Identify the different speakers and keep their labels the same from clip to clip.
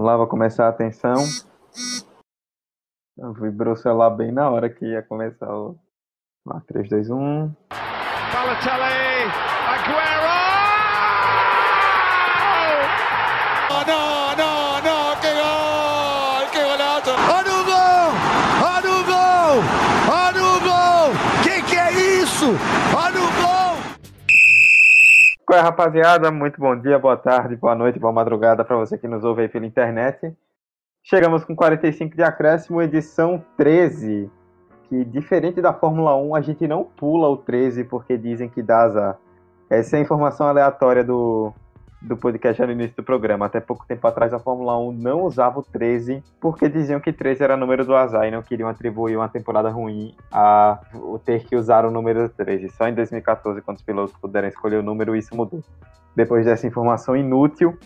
Speaker 1: Vamos lá, vou começar a atenção. Vibrou o celular bem na hora que ia começar o. Lá, 3, 2, 1. Balotelli, Qual é, rapaziada? Muito bom dia, boa tarde, boa noite, boa madrugada para você que nos ouve aí pela internet. Chegamos com 45 de acréscimo, edição 13. Que diferente da Fórmula 1, a gente não pula o 13 porque dizem que dá azar. Essa é a informação aleatória do, do podcast no início do programa. Até pouco tempo atrás, a Fórmula 1 não usava o 13 porque diziam que 13 era número do azar e não queriam atribuir uma temporada ruim a ter que usar o número 13. Só em 2014, quando os pilotos puderam escolher o número, isso mudou. Depois dessa informação inútil,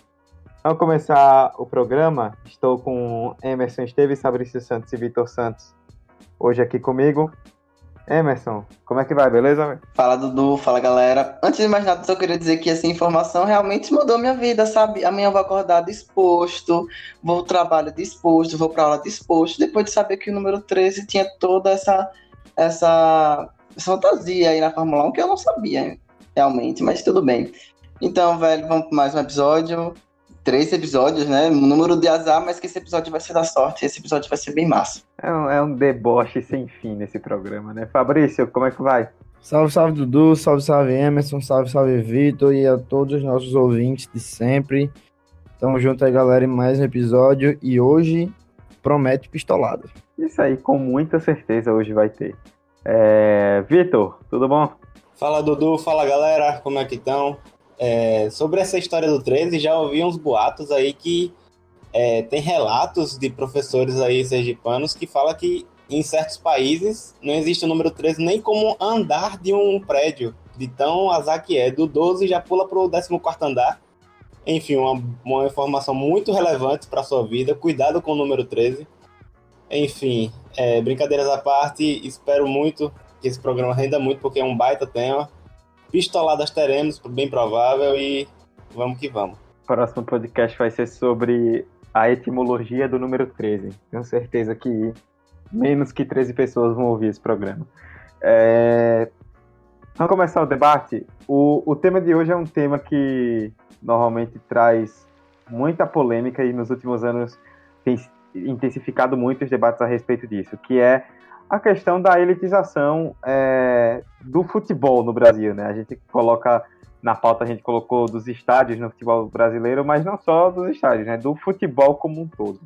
Speaker 1: Vamos começar o programa. Estou com Emerson Esteves, Fabrício Santos e Vitor Santos hoje aqui comigo. Emerson, como é que vai, beleza?
Speaker 2: Fala Dudu, fala galera. Antes de mais nada, só queria dizer que essa informação realmente mudou minha vida, sabe? Amanhã eu vou acordar disposto, vou ao trabalho disposto, vou pra aula disposto, depois de saber que o número 13 tinha toda essa, essa fantasia aí na Fórmula 1 que eu não sabia realmente, mas tudo bem. Então, velho, vamos para mais um episódio três episódios, né? Um número de azar, mas que esse episódio vai ser da sorte. Esse episódio vai ser bem massa.
Speaker 1: É um, é um deboche sem fim nesse programa, né? Fabrício, como é que vai?
Speaker 3: Salve, salve, Dudu. Salve, salve, Emerson. Salve, salve, Vitor. E a todos os nossos ouvintes de sempre. Tamo junto aí, galera, em mais um episódio. E hoje promete pistolada.
Speaker 1: Isso aí, com muita certeza hoje vai ter. É... Vitor, tudo bom?
Speaker 4: Fala, Dudu. Fala, galera. Como é que estão? É, sobre essa história do 13, já ouvi uns boatos aí que é, tem relatos de professores aí sergipanos que falam que em certos países não existe o número 13 nem como andar de um prédio, de tão azar que é. Do 12 já pula para o 14 andar. Enfim, uma, uma informação muito relevante para sua vida. Cuidado com o número 13. Enfim, é, brincadeiras à parte, espero muito que esse programa renda muito, porque é um baita tema. Pistoladas teremos, bem provável, e vamos que vamos.
Speaker 1: O próximo podcast vai ser sobre a etimologia do número 13. Tenho certeza que menos que 13 pessoas vão ouvir esse programa. É... Vamos começar o debate. O, o tema de hoje é um tema que normalmente traz muita polêmica e nos últimos anos tem intensificado muito os debates a respeito disso, que é a questão da elitização é, do futebol no Brasil, né? A gente coloca na pauta a gente colocou dos estádios no futebol brasileiro, mas não só dos estádios, né? Do futebol como um todo.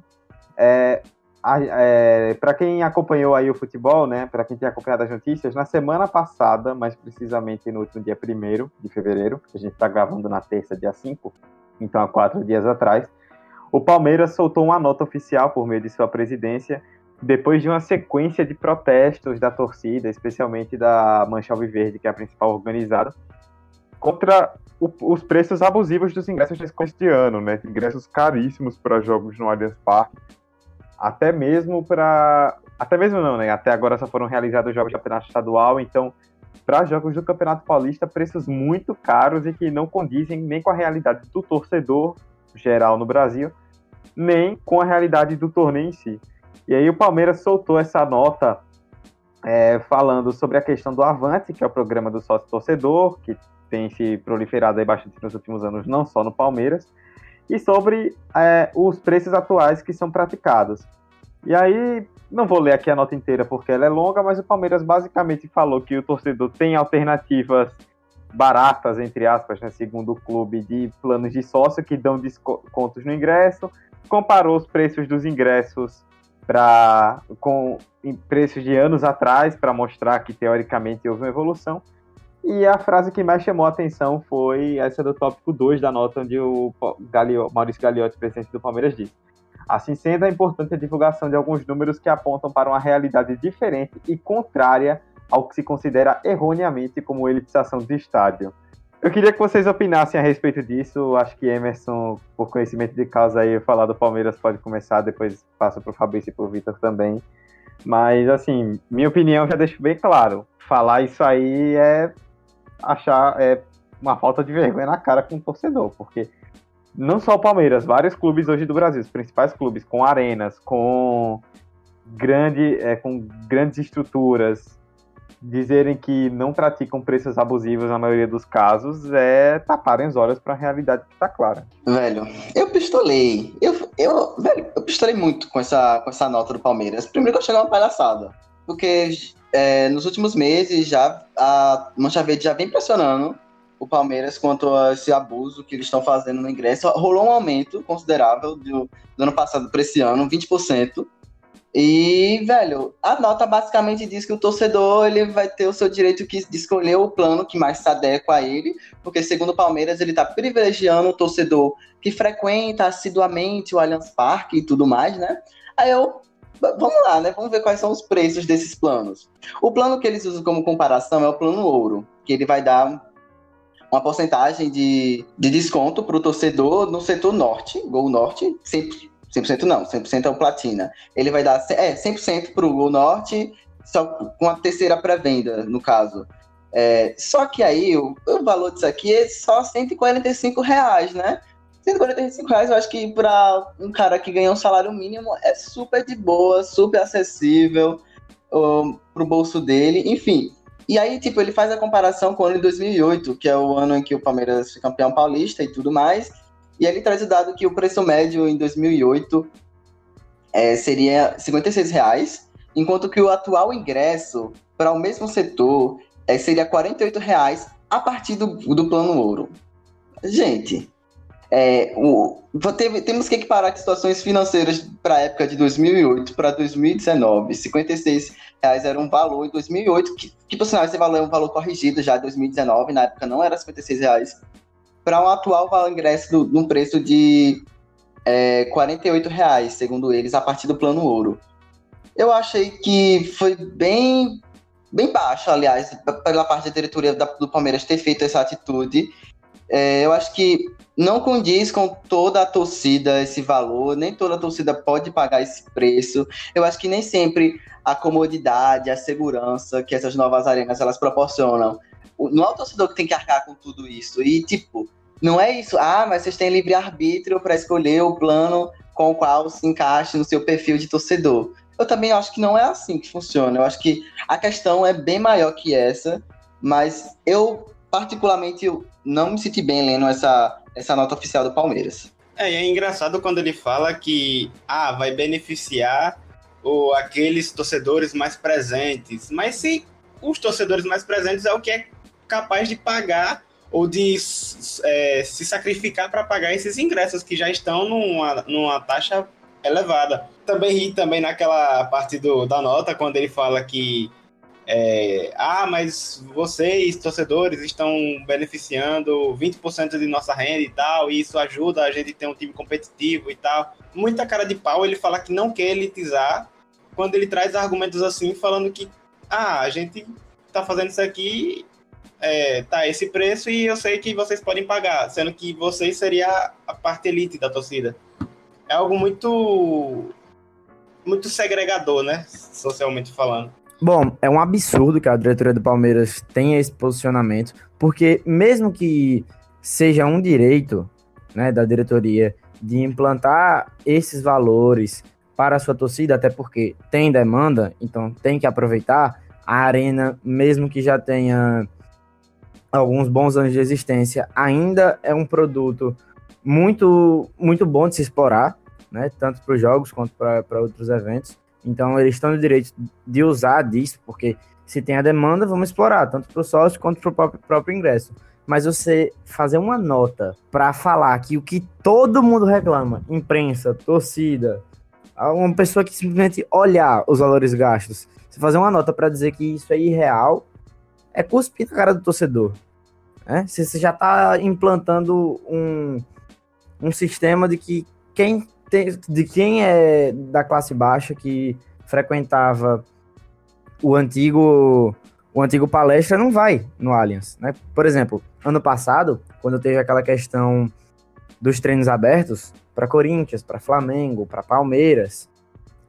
Speaker 1: É, é, para quem acompanhou aí o futebol, né? Para quem tem acompanhado as notícias, na semana passada, mais precisamente no último dia 1 de fevereiro, a gente está gravando na terça, dia 5, então há quatro dias atrás, o Palmeiras soltou uma nota oficial por meio de sua presidência depois de uma sequência de protestos da torcida, especialmente da Mancha Alviverde, que é a principal organizada, contra o, os preços abusivos dos ingressos nesse ano, né? Ingressos caríssimos para jogos no Allianz Parque, até mesmo para, até mesmo não, né? Até agora só foram realizados jogos do campeonato estadual, então para jogos do Campeonato Paulista, preços muito caros e que não condizem nem com a realidade do torcedor geral no Brasil, nem com a realidade do torneio em si. E aí o Palmeiras soltou essa nota é, falando sobre a questão do Avante, que é o programa do sócio torcedor, que tem se proliferado aí bastante nos últimos anos, não só no Palmeiras, e sobre é, os preços atuais que são praticados. E aí, não vou ler aqui a nota inteira porque ela é longa, mas o Palmeiras basicamente falou que o torcedor tem alternativas baratas, entre aspas, né, segundo o clube, de planos de sócio que dão descontos no ingresso, comparou os preços dos ingressos para com preços de anos atrás para mostrar que teoricamente houve uma evolução. E a frase que mais chamou a atenção foi essa do tópico 2 da nota, onde o Galio, Maurício Gagliotti, presidente do Palmeiras, disse: Assim sendo, é importante a divulgação de alguns números que apontam para uma realidade diferente e contrária ao que se considera erroneamente como elitização do estádio. Eu queria que vocês opinassem a respeito disso. Acho que Emerson, por conhecimento de causa aí, falar do Palmeiras pode começar, depois passa para o Fabrício e para o Vitor também. Mas, assim, minha opinião já deixo bem claro. Falar isso aí é achar é uma falta de vergonha na cara com o torcedor, porque não só o Palmeiras, vários clubes hoje do Brasil, os principais clubes, com arenas, com, grande, é, com grandes estruturas, dizerem que não praticam preços abusivos na maioria dos casos é taparem os olhos para a realidade que está clara.
Speaker 2: Velho, eu pistolei. Eu, eu, velho, eu pistolei muito com essa, com essa nota do Palmeiras. Primeiro que eu cheguei uma palhaçada. Porque é, nos últimos meses já a Mancha Verde já vem pressionando o Palmeiras quanto a esse abuso que eles estão fazendo no ingresso. Rolou um aumento considerável do, do ano passado para esse ano, 20%. E, velho, a nota basicamente diz que o torcedor ele vai ter o seu direito de escolher o plano que mais se adequa a ele, porque segundo o Palmeiras ele está privilegiando o torcedor que frequenta assiduamente o Allianz Parque e tudo mais, né? Aí eu, vamos lá, né? Vamos ver quais são os preços desses planos. O plano que eles usam como comparação é o plano ouro, que ele vai dar uma porcentagem de, de desconto para o torcedor no setor norte, Gol Norte, sempre 100% não, 100% é o Platina. Ele vai dar é, 100% para o Norte, só com a terceira pré-venda, no caso. É, só que aí o, o, valor disso aqui é só 145 reais, né? 145 reais eu acho que para um cara que ganha um salário mínimo é super de boa, super acessível um, pro bolso dele, enfim. E aí, tipo, ele faz a comparação com o ano de 2008, que é o ano em que o Palmeiras foi campeão paulista e tudo mais, e ele traz o dado que o preço médio em 2008 é, seria 56 reais, enquanto que o atual ingresso para o mesmo setor é, seria 48 reais a partir do, do plano ouro. Gente, é, o, teve, temos que equiparar situações financeiras para a época de 2008 para 2019. 56 reais era um valor em 2008, que, que por sinal esse valor é um valor corrigido já em 2019, na época não era 56 reais para um atual valor ingresso de um preço de é, 48 reais, segundo eles, a partir do plano ouro. Eu achei que foi bem, bem baixo, aliás, pela parte da diretoria do Palmeiras ter feito essa atitude. É, eu acho que não condiz com toda a torcida esse valor, nem toda a torcida pode pagar esse preço. Eu acho que nem sempre a comodidade, a segurança que essas novas arenas elas proporcionam. Não é o torcedor que tem que arcar com tudo isso. E, tipo, não é isso, ah, mas vocês têm livre-arbítrio para escolher o plano com o qual se encaixe no seu perfil de torcedor. Eu também acho que não é assim que funciona. Eu acho que a questão é bem maior que essa, mas eu, particularmente, eu não me senti bem lendo essa, essa nota oficial do Palmeiras.
Speaker 4: É, é engraçado quando ele fala que ah, vai beneficiar o, aqueles torcedores mais presentes. Mas se os torcedores mais presentes é o que é capaz de pagar ou de é, se sacrificar para pagar esses ingressos que já estão numa, numa taxa elevada. Também ri também naquela parte do, da nota, quando ele fala que é, ah, mas vocês, torcedores, estão beneficiando 20% de nossa renda e tal, e isso ajuda a gente a ter um time competitivo e tal. Muita cara de pau ele fala que não quer elitizar, quando ele traz argumentos assim, falando que ah, a gente tá fazendo isso aqui é, tá esse preço e eu sei que vocês podem pagar, sendo que vocês seria a parte elite da torcida. É algo muito muito segregador, né, socialmente falando.
Speaker 3: Bom, é um absurdo que a diretoria do Palmeiras tenha esse posicionamento, porque mesmo que seja um direito, né, da diretoria de implantar esses valores para a sua torcida, até porque tem demanda, então tem que aproveitar a arena, mesmo que já tenha alguns bons anos de existência, ainda é um produto muito, muito bom de se explorar, né? Tanto para os jogos quanto para outros eventos. Então, eles estão no direito de usar disso, porque se tem a demanda, vamos explorar, tanto para o sócio quanto para o próprio, próprio ingresso. Mas você fazer uma nota para falar que o que todo mundo reclama, imprensa, torcida, uma pessoa que simplesmente olhar os valores gastos, você fazer uma nota para dizer que isso é irreal, é cuspir na cara do torcedor. Né? Você já está implantando um, um sistema de que quem, tem, de quem é da classe baixa que frequentava o antigo o antigo palestra não vai no Allianz, né? Por exemplo, ano passado, quando teve aquela questão dos treinos abertos para Corinthians, para Flamengo, para Palmeiras,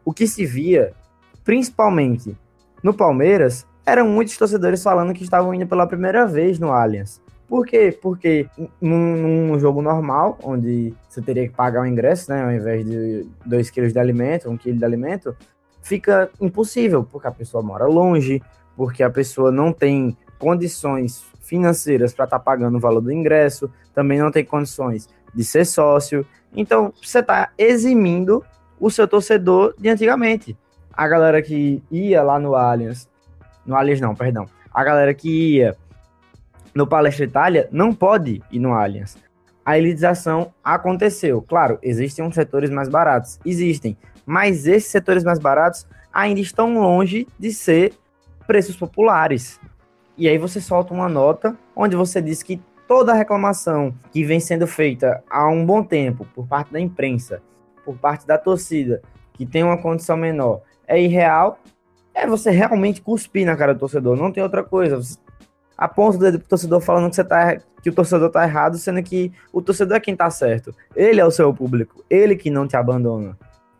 Speaker 3: o que se via, principalmente no Palmeiras, eram muitos torcedores falando que estavam indo pela primeira vez no Allianz. Por quê? Porque num, num, jogo normal, onde você teria que pagar o ingresso, né, ao invés de 2 quilos de alimento, 1 um quilo de alimento, fica impossível, porque a pessoa mora longe, porque a pessoa não tem condições financeiras para estar tá pagando o valor do ingresso, também não tem condições de ser sócio. Então, você está eximindo o seu torcedor de antigamente. A galera que ia lá no Allianz, no Allianz não, perdão, a galera que ia no Palestra Itália não pode ir no Allianz. A elitização aconteceu. Claro, existem uns setores mais baratos, existem, mas esses setores mais baratos ainda estão longe de ser preços populares. E aí você solta uma nota onde você diz que toda reclamação que vem sendo feita há um bom tempo por parte da imprensa, por parte da torcida, que tem uma condição menor, é irreal, é você realmente cuspir na cara do torcedor. Não tem outra coisa. Você aponta o dedo pro torcedor falando que, você tá, que o torcedor tá errado, sendo que o torcedor é quem tá certo. Ele é o seu público, ele que não te abandona.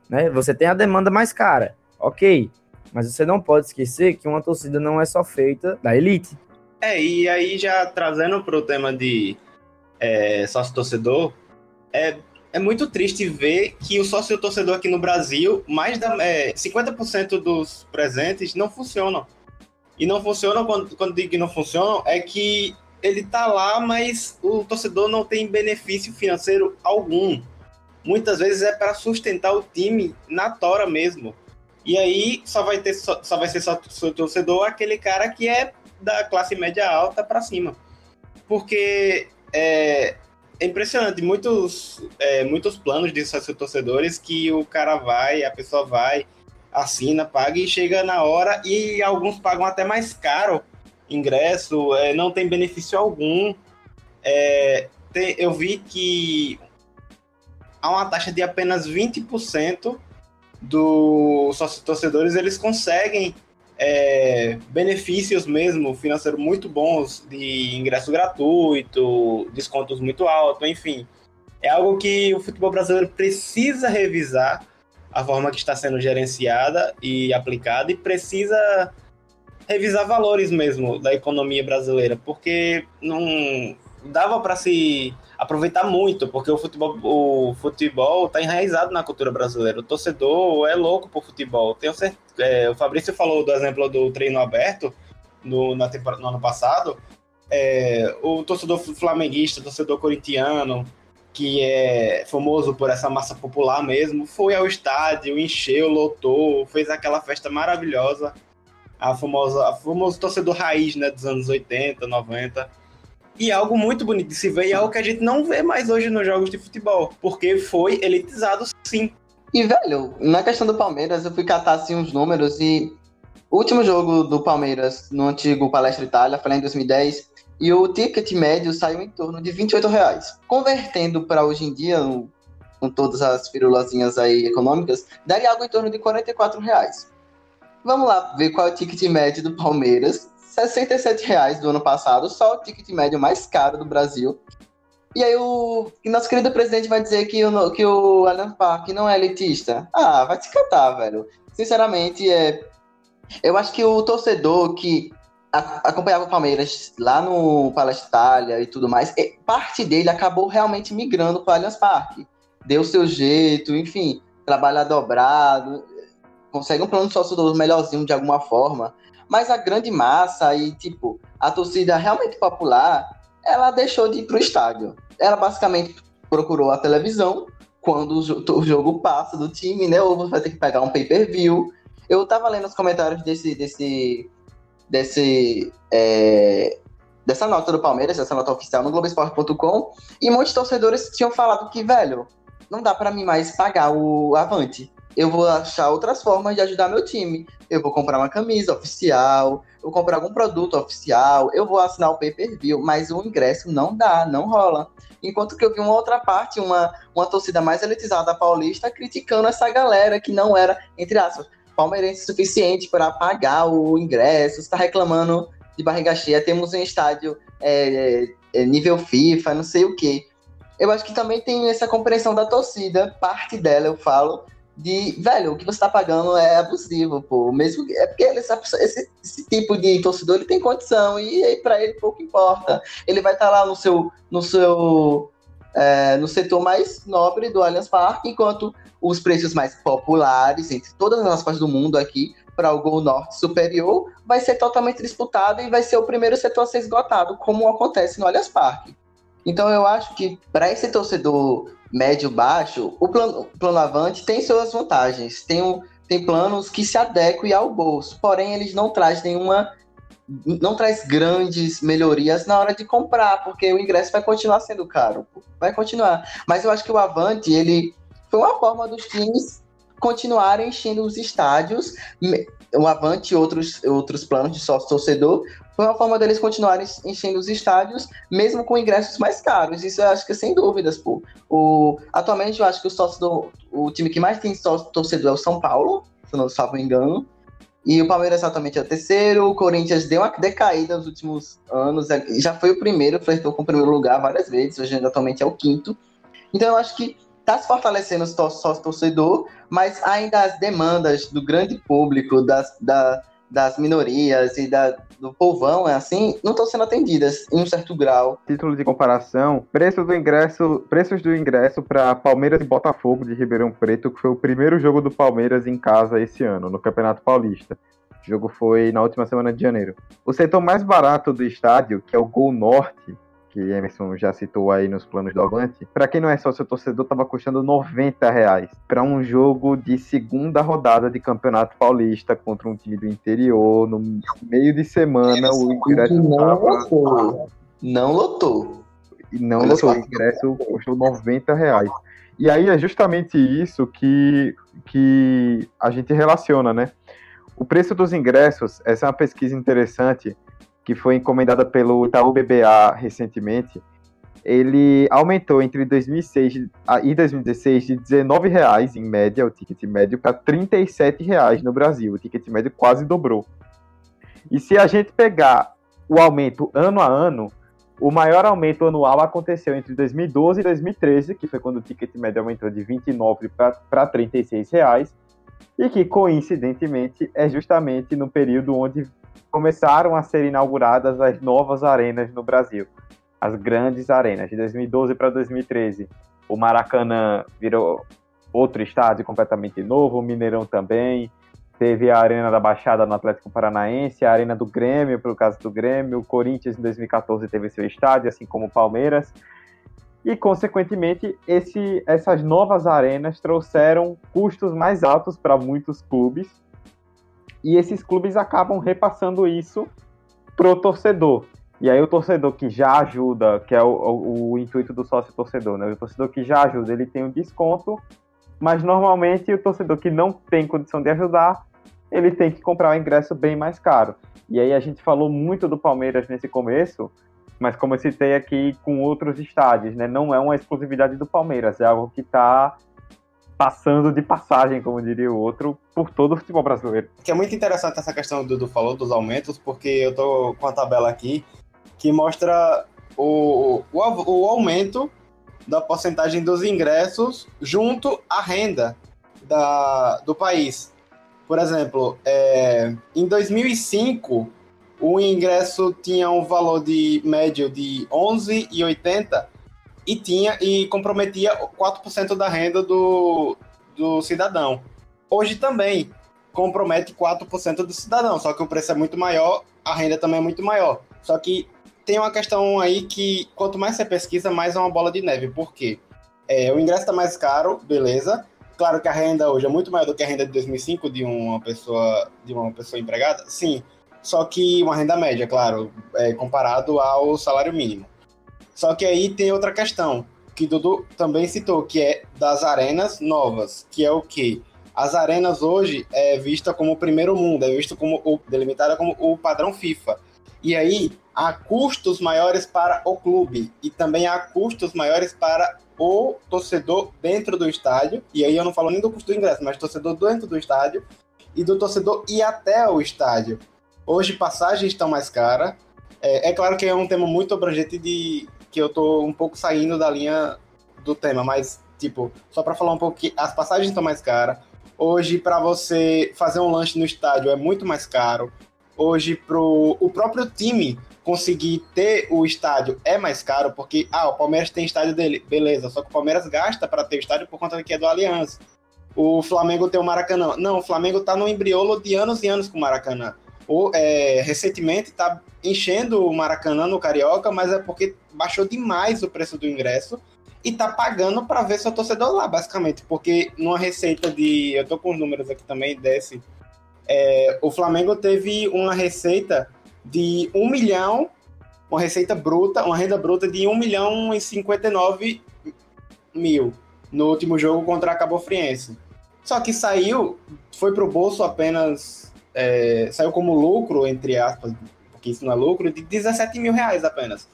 Speaker 3: Né? Você tem a demanda mais cara, ok. Mas você não pode esquecer que uma torcida não é só feita da elite.
Speaker 4: É, e aí já trazendo para o tema de é, sócio-torcedor, é, é muito triste ver que o sócio-torcedor aqui no Brasil, mais da é, 50% dos presentes não funcionam. E não funcionam, quando, quando digo que não funcionam, é que ele tá lá, mas o torcedor não tem benefício financeiro algum. Muitas vezes é para sustentar o time na tora mesmo. E aí só vai ter só, só vai ser só seu torcedor aquele cara que é da classe média alta para cima. Porque é, é impressionante, muitos, é, muitos planos de sócio torcedores que o cara vai, a pessoa vai, assina, paga e chega na hora e alguns pagam até mais caro ingresso, é, não tem benefício algum. É, tem, eu vi que há uma taxa de apenas 20% dos sócios torcedores eles conseguem é, benefícios mesmo financeiro muito bons de ingresso gratuito, descontos muito altos, enfim. É algo que o futebol brasileiro precisa revisar a forma que está sendo gerenciada e aplicada e precisa revisar valores mesmo da economia brasileira, porque não dava para se aproveitar muito, porque o futebol o futebol está enraizado na cultura brasileira. O torcedor é louco por futebol. Tenho certeza, é, o Fabrício falou do exemplo do treino aberto no, na no ano passado. É, o torcedor flamenguista, torcedor corintiano, que é famoso por essa massa popular mesmo, foi ao estádio, encheu, lotou, fez aquela festa maravilhosa. A famosa, a famoso torcedor raiz né, dos anos 80, 90 e algo muito bonito de se ver e algo que a gente não vê mais hoje nos jogos de futebol, porque foi elitizado sim.
Speaker 2: E, velho, na questão do Palmeiras, eu fui catar assim uns números e o último jogo do Palmeiras no antigo Palestra Itália foi em 2010 e o ticket médio saiu em torno de 28 reais. Convertendo para hoje em dia, com todas as firulazinhas aí econômicas, daria algo em torno de 44 reais. Vamos lá ver qual é o ticket médio do Palmeiras 67 reais do ano passado, só o ticket médio mais caro do Brasil. E aí o nosso querido presidente vai dizer que o, que o Parque não é elitista. Ah, vai te catar, velho. Sinceramente, é... eu acho que o torcedor que acompanhava o Palmeiras lá no Palestra Itália e tudo mais, é, parte dele acabou realmente migrando para o Allianz Parque. Deu seu jeito, enfim, trabalha dobrado, consegue um plano sócio melhorzinho de alguma forma. Mas a grande massa e, tipo, a torcida realmente popular, ela deixou de ir pro estádio. Ela basicamente procurou a televisão quando o jogo passa do time, né? Ou você vai ter que pegar um pay-per-view. Eu tava lendo os comentários desse, desse, desse, é, dessa nota do Palmeiras, essa nota oficial no Globoesporte.com, e muitos torcedores tinham falado que, velho, não dá para mim mais pagar o Avante eu vou achar outras formas de ajudar meu time. Eu vou comprar uma camisa oficial, eu vou comprar algum produto oficial, eu vou assinar o pay-per-view, mas o ingresso não dá, não rola. Enquanto que eu vi uma outra parte, uma, uma torcida mais elitizada paulista, criticando essa galera que não era, entre aspas, palmeirense suficiente para pagar o ingresso, está reclamando de barriga cheia, temos um estádio é, é, nível FIFA, não sei o quê. Eu acho que também tem essa compreensão da torcida, parte dela, eu falo, de, velho, o que você tá pagando é abusivo, pô. Mesmo é porque ele, esse, esse, tipo de torcedor ele tem condição e aí para ele pouco importa. Ele vai estar tá lá no seu no seu é, no setor mais nobre do Allianz Parque, enquanto os preços mais populares entre todas as partes do mundo aqui para o Gol Norte Superior vai ser totalmente disputado e vai ser o primeiro setor a ser esgotado, como acontece no Allianz Parque. Então eu acho que para esse torcedor médio-baixo, o plano, plano Avante tem suas vantagens. Tem, um, tem planos que se adequem ao bolso, porém eles não trazem nenhuma não traz grandes melhorias na hora de comprar, porque o ingresso vai continuar sendo caro, vai continuar. Mas eu acho que o Avante, ele foi uma forma dos times continuarem enchendo os estádios, o Avante e outros, outros planos de sócio torcedor, foi uma forma deles continuarem enchendo os estádios, mesmo com ingressos mais caros. Isso eu acho que é sem dúvidas, pô. O, atualmente eu acho que o sócio do, o time que mais tem sócio torcedor é o São Paulo, se não me engano. E o Palmeiras atualmente é o terceiro, o Corinthians deu uma decaída nos últimos anos, é, já foi o primeiro, flertou com o primeiro lugar várias vezes, hoje atualmente é o quinto. Então eu acho que está se fortalecendo o sócio torcedor, mas ainda as demandas do grande público, das, da, das minorias e da, do povão, é assim, não estão sendo atendidas em um certo grau.
Speaker 1: Título de comparação, preço do ingresso, preços do ingresso para Palmeiras e Botafogo de Ribeirão Preto, que foi o primeiro jogo do Palmeiras em casa esse ano, no Campeonato Paulista. O jogo foi na última semana de janeiro. O setor mais barato do estádio, que é o Gol Norte, que Emerson já citou aí nos planos do Avante, para quem não é sócio torcedor, estava custando 90 reais para um jogo de segunda rodada de Campeonato Paulista contra um time do interior, no meio de semana, o ingresso
Speaker 2: não tava... lotou. Não lotou.
Speaker 1: Não lotou, o ingresso custou 90 reais. E aí é justamente isso que, que a gente relaciona, né? O preço dos ingressos, essa é uma pesquisa interessante, que foi encomendada pelo Itaú BBA recentemente, ele aumentou entre 2006 e 2016 de R$19,00 em média, o ticket médio, para R$37,00 no Brasil. O ticket médio quase dobrou. E se a gente pegar o aumento ano a ano, o maior aumento anual aconteceu entre 2012 e 2013, que foi quando o ticket médio aumentou de R$29,00 para R$36,00, e que coincidentemente é justamente no período onde começaram a ser inauguradas as novas arenas no Brasil, as grandes arenas. De 2012 para 2013, o Maracanã virou outro estádio completamente novo, o Mineirão também. Teve a Arena da Baixada no Atlético Paranaense, a Arena do Grêmio, pelo caso do Grêmio. O Corinthians, em 2014, teve seu estádio, assim como o Palmeiras. E, consequentemente, esse, essas novas arenas trouxeram custos mais altos para muitos clubes, e esses clubes acabam repassando isso pro torcedor. E aí o torcedor que já ajuda, que é o, o, o intuito do sócio torcedor, né? O torcedor que já ajuda, ele tem um desconto, mas normalmente o torcedor que não tem condição de ajudar, ele tem que comprar o ingresso bem mais caro. E aí a gente falou muito do Palmeiras nesse começo, mas como eu citei aqui com outros estádios, né? Não é uma exclusividade do Palmeiras, é algo que está passando de passagem, como diria o outro, por todo o futebol brasileiro.
Speaker 4: Que é muito interessante essa questão do Dudu falou dos aumentos, porque eu tô com a tabela aqui que mostra o, o, o aumento da porcentagem dos ingressos junto à renda da, do país. Por exemplo, é, em 2005, o ingresso tinha um valor de médio de 11,80 e tinha e comprometia 4% da renda do, do cidadão. Hoje também compromete 4% do cidadão, só que o preço é muito maior, a renda também é muito maior. Só que tem uma questão aí que quanto mais você pesquisa, mais é uma bola de neve. Por quê? É, o ingresso está mais caro, beleza. Claro que a renda hoje é muito maior do que a renda de 2005 de uma pessoa de uma pessoa empregada, sim. Só que uma renda média, claro, é, comparado ao salário mínimo. Só que aí tem outra questão, que Dudu também citou, que é das arenas novas, que é o que? As arenas hoje é vista como o primeiro mundo, é visto como o, delimitada como o padrão FIFA. E aí há custos maiores para o clube e também há custos maiores para o torcedor dentro do estádio. E aí eu não falo nem do custo do ingresso, mas torcedor dentro do estádio e do torcedor ir até o estádio. Hoje passagens estão mais caras. É, é claro que é um tema muito abrangente de que eu tô um pouco saindo da linha do tema, mas, tipo, só para falar um pouco que as passagens estão mais caras, Hoje, para você fazer um lanche no estádio é muito mais caro. Hoje, pro o próprio time conseguir ter o estádio é mais caro, porque, ah, o Palmeiras tem estádio dele, beleza, só que o Palmeiras gasta para ter o estádio por conta que é do Aliança. O Flamengo tem o Maracanã. Não, o Flamengo tá no embriolo de anos e anos com o Maracanã. É, recentemente tá enchendo o Maracanã no Carioca, mas é porque baixou demais o preço do ingresso e tá pagando para ver seu torcedor lá, basicamente. Porque numa receita de. Eu tô com os números aqui também, desce. É, o Flamengo teve uma receita de 1 milhão, uma receita bruta, uma renda bruta de 1 milhão e 59 mil no último jogo contra a Cabo Friense. Só que saiu, foi pro bolso apenas, é, saiu como lucro, entre aspas, porque isso não é lucro, de 17 mil reais apenas.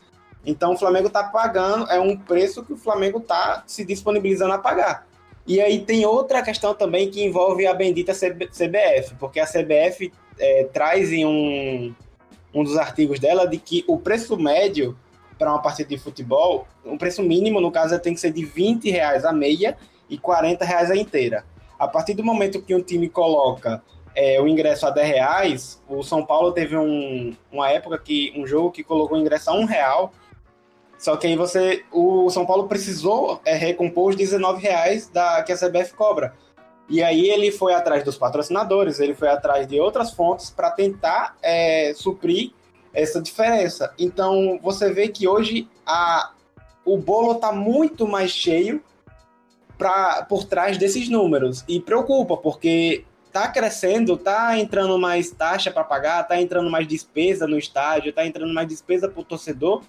Speaker 4: Então o Flamengo está pagando, é um preço que o Flamengo está se disponibilizando a pagar. E aí tem outra questão também que envolve a bendita CBF, porque a CBF é, traz em um, um dos artigos dela de que o preço médio para uma partida de futebol, o preço mínimo, no caso, tem que ser de 20 reais a meia e 40 reais a inteira. A partir do momento que um time coloca é, o ingresso a 10 reais, o São Paulo teve um, uma época que um jogo que colocou o ingresso a um real só que aí você. O São Paulo precisou é, recompor os 19 reais da, que a CBF cobra. E aí ele foi atrás dos patrocinadores, ele foi atrás de outras fontes para tentar é, suprir essa diferença. Então você vê que hoje a, o bolo está muito mais cheio pra, por trás desses números. E preocupa, porque tá crescendo, tá entrando mais taxa para pagar, tá entrando mais despesa no estádio, tá entrando mais despesa para o torcedor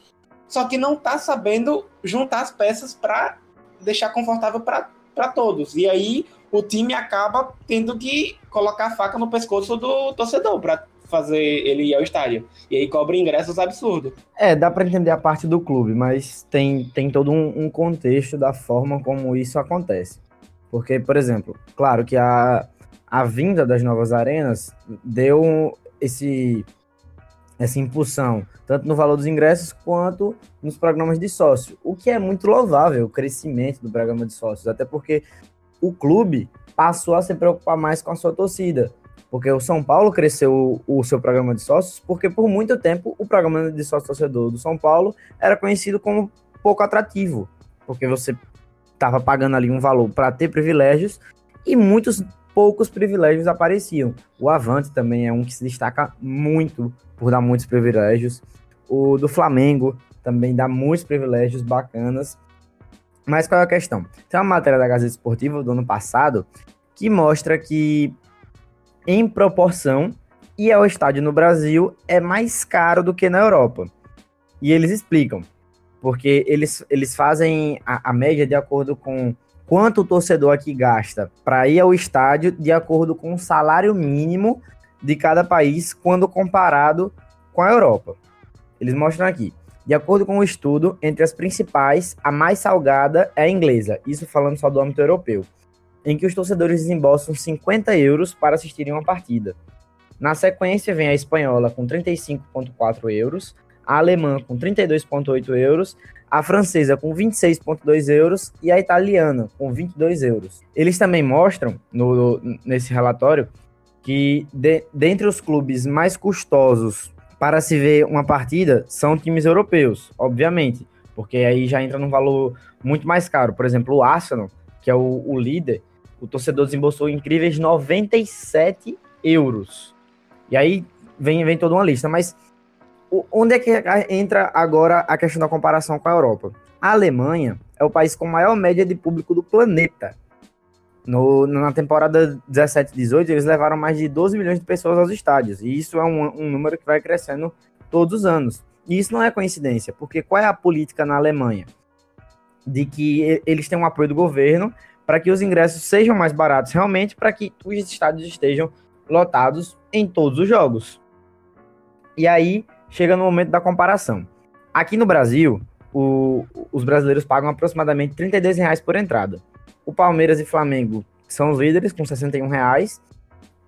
Speaker 4: só que não tá sabendo juntar as peças para deixar confortável para todos. E aí o time acaba tendo que colocar a faca no pescoço do torcedor para fazer ele ir ao estádio. E aí cobra ingressos absurdos.
Speaker 3: É, dá para entender a parte do clube, mas tem, tem todo um, um, contexto da forma como isso acontece. Porque, por exemplo, claro que a, a vinda das novas arenas deu esse essa impulsão, tanto no valor dos ingressos quanto nos programas de sócio, o que é muito louvável, o crescimento do programa de sócios, até porque o clube passou a se preocupar mais com a sua torcida, porque o São Paulo cresceu o, o seu programa de sócios, porque por muito tempo o programa de sócio torcedor do São Paulo era conhecido como pouco atrativo, porque você estava pagando ali um valor para ter privilégios e muitos poucos privilégios apareciam. O Avante também é um que se destaca muito por dar muitos privilégios. O do Flamengo também dá muitos privilégios bacanas. Mas qual é a questão? Tem uma matéria da Gazeta Esportiva do ano passado que mostra que, em proporção, ir ao estádio no Brasil é mais caro do que na Europa. E eles explicam, porque eles, eles fazem a, a média de acordo com quanto o torcedor aqui gasta para ir ao estádio de acordo com o salário mínimo de cada país quando comparado com a Europa. Eles mostram aqui. De acordo com o um estudo, entre as principais, a mais salgada é a inglesa, isso falando só do âmbito europeu, em que os torcedores desembolsam 50 euros para assistirem uma partida. Na sequência vem a espanhola com 35,4 euros, a alemã com 32,8 euros, a francesa com 26,2 euros e a italiana com 22 euros. Eles também mostram no, nesse relatório que de, dentre os clubes mais custosos para se ver uma partida são times europeus, obviamente, porque aí já entra num valor muito mais caro. Por exemplo, o Arsenal, que é o, o líder, o torcedor desembolsou incríveis 97 euros. E aí vem, vem toda uma lista, mas onde é que entra agora a questão da comparação com a Europa? A Alemanha é o país com maior média de público do planeta. No, na temporada 17-18, eles levaram mais de 12 milhões de pessoas aos estádios. E isso é um, um número que vai crescendo todos os anos. E isso não é coincidência, porque qual é a política na Alemanha? De que eles têm um apoio do governo para que os ingressos sejam mais baratos realmente, para que os estádios estejam lotados em todos os jogos. E aí chega no momento da comparação. Aqui no Brasil, o, os brasileiros pagam aproximadamente 32 reais por entrada. O Palmeiras e Flamengo são os líderes com 61 reais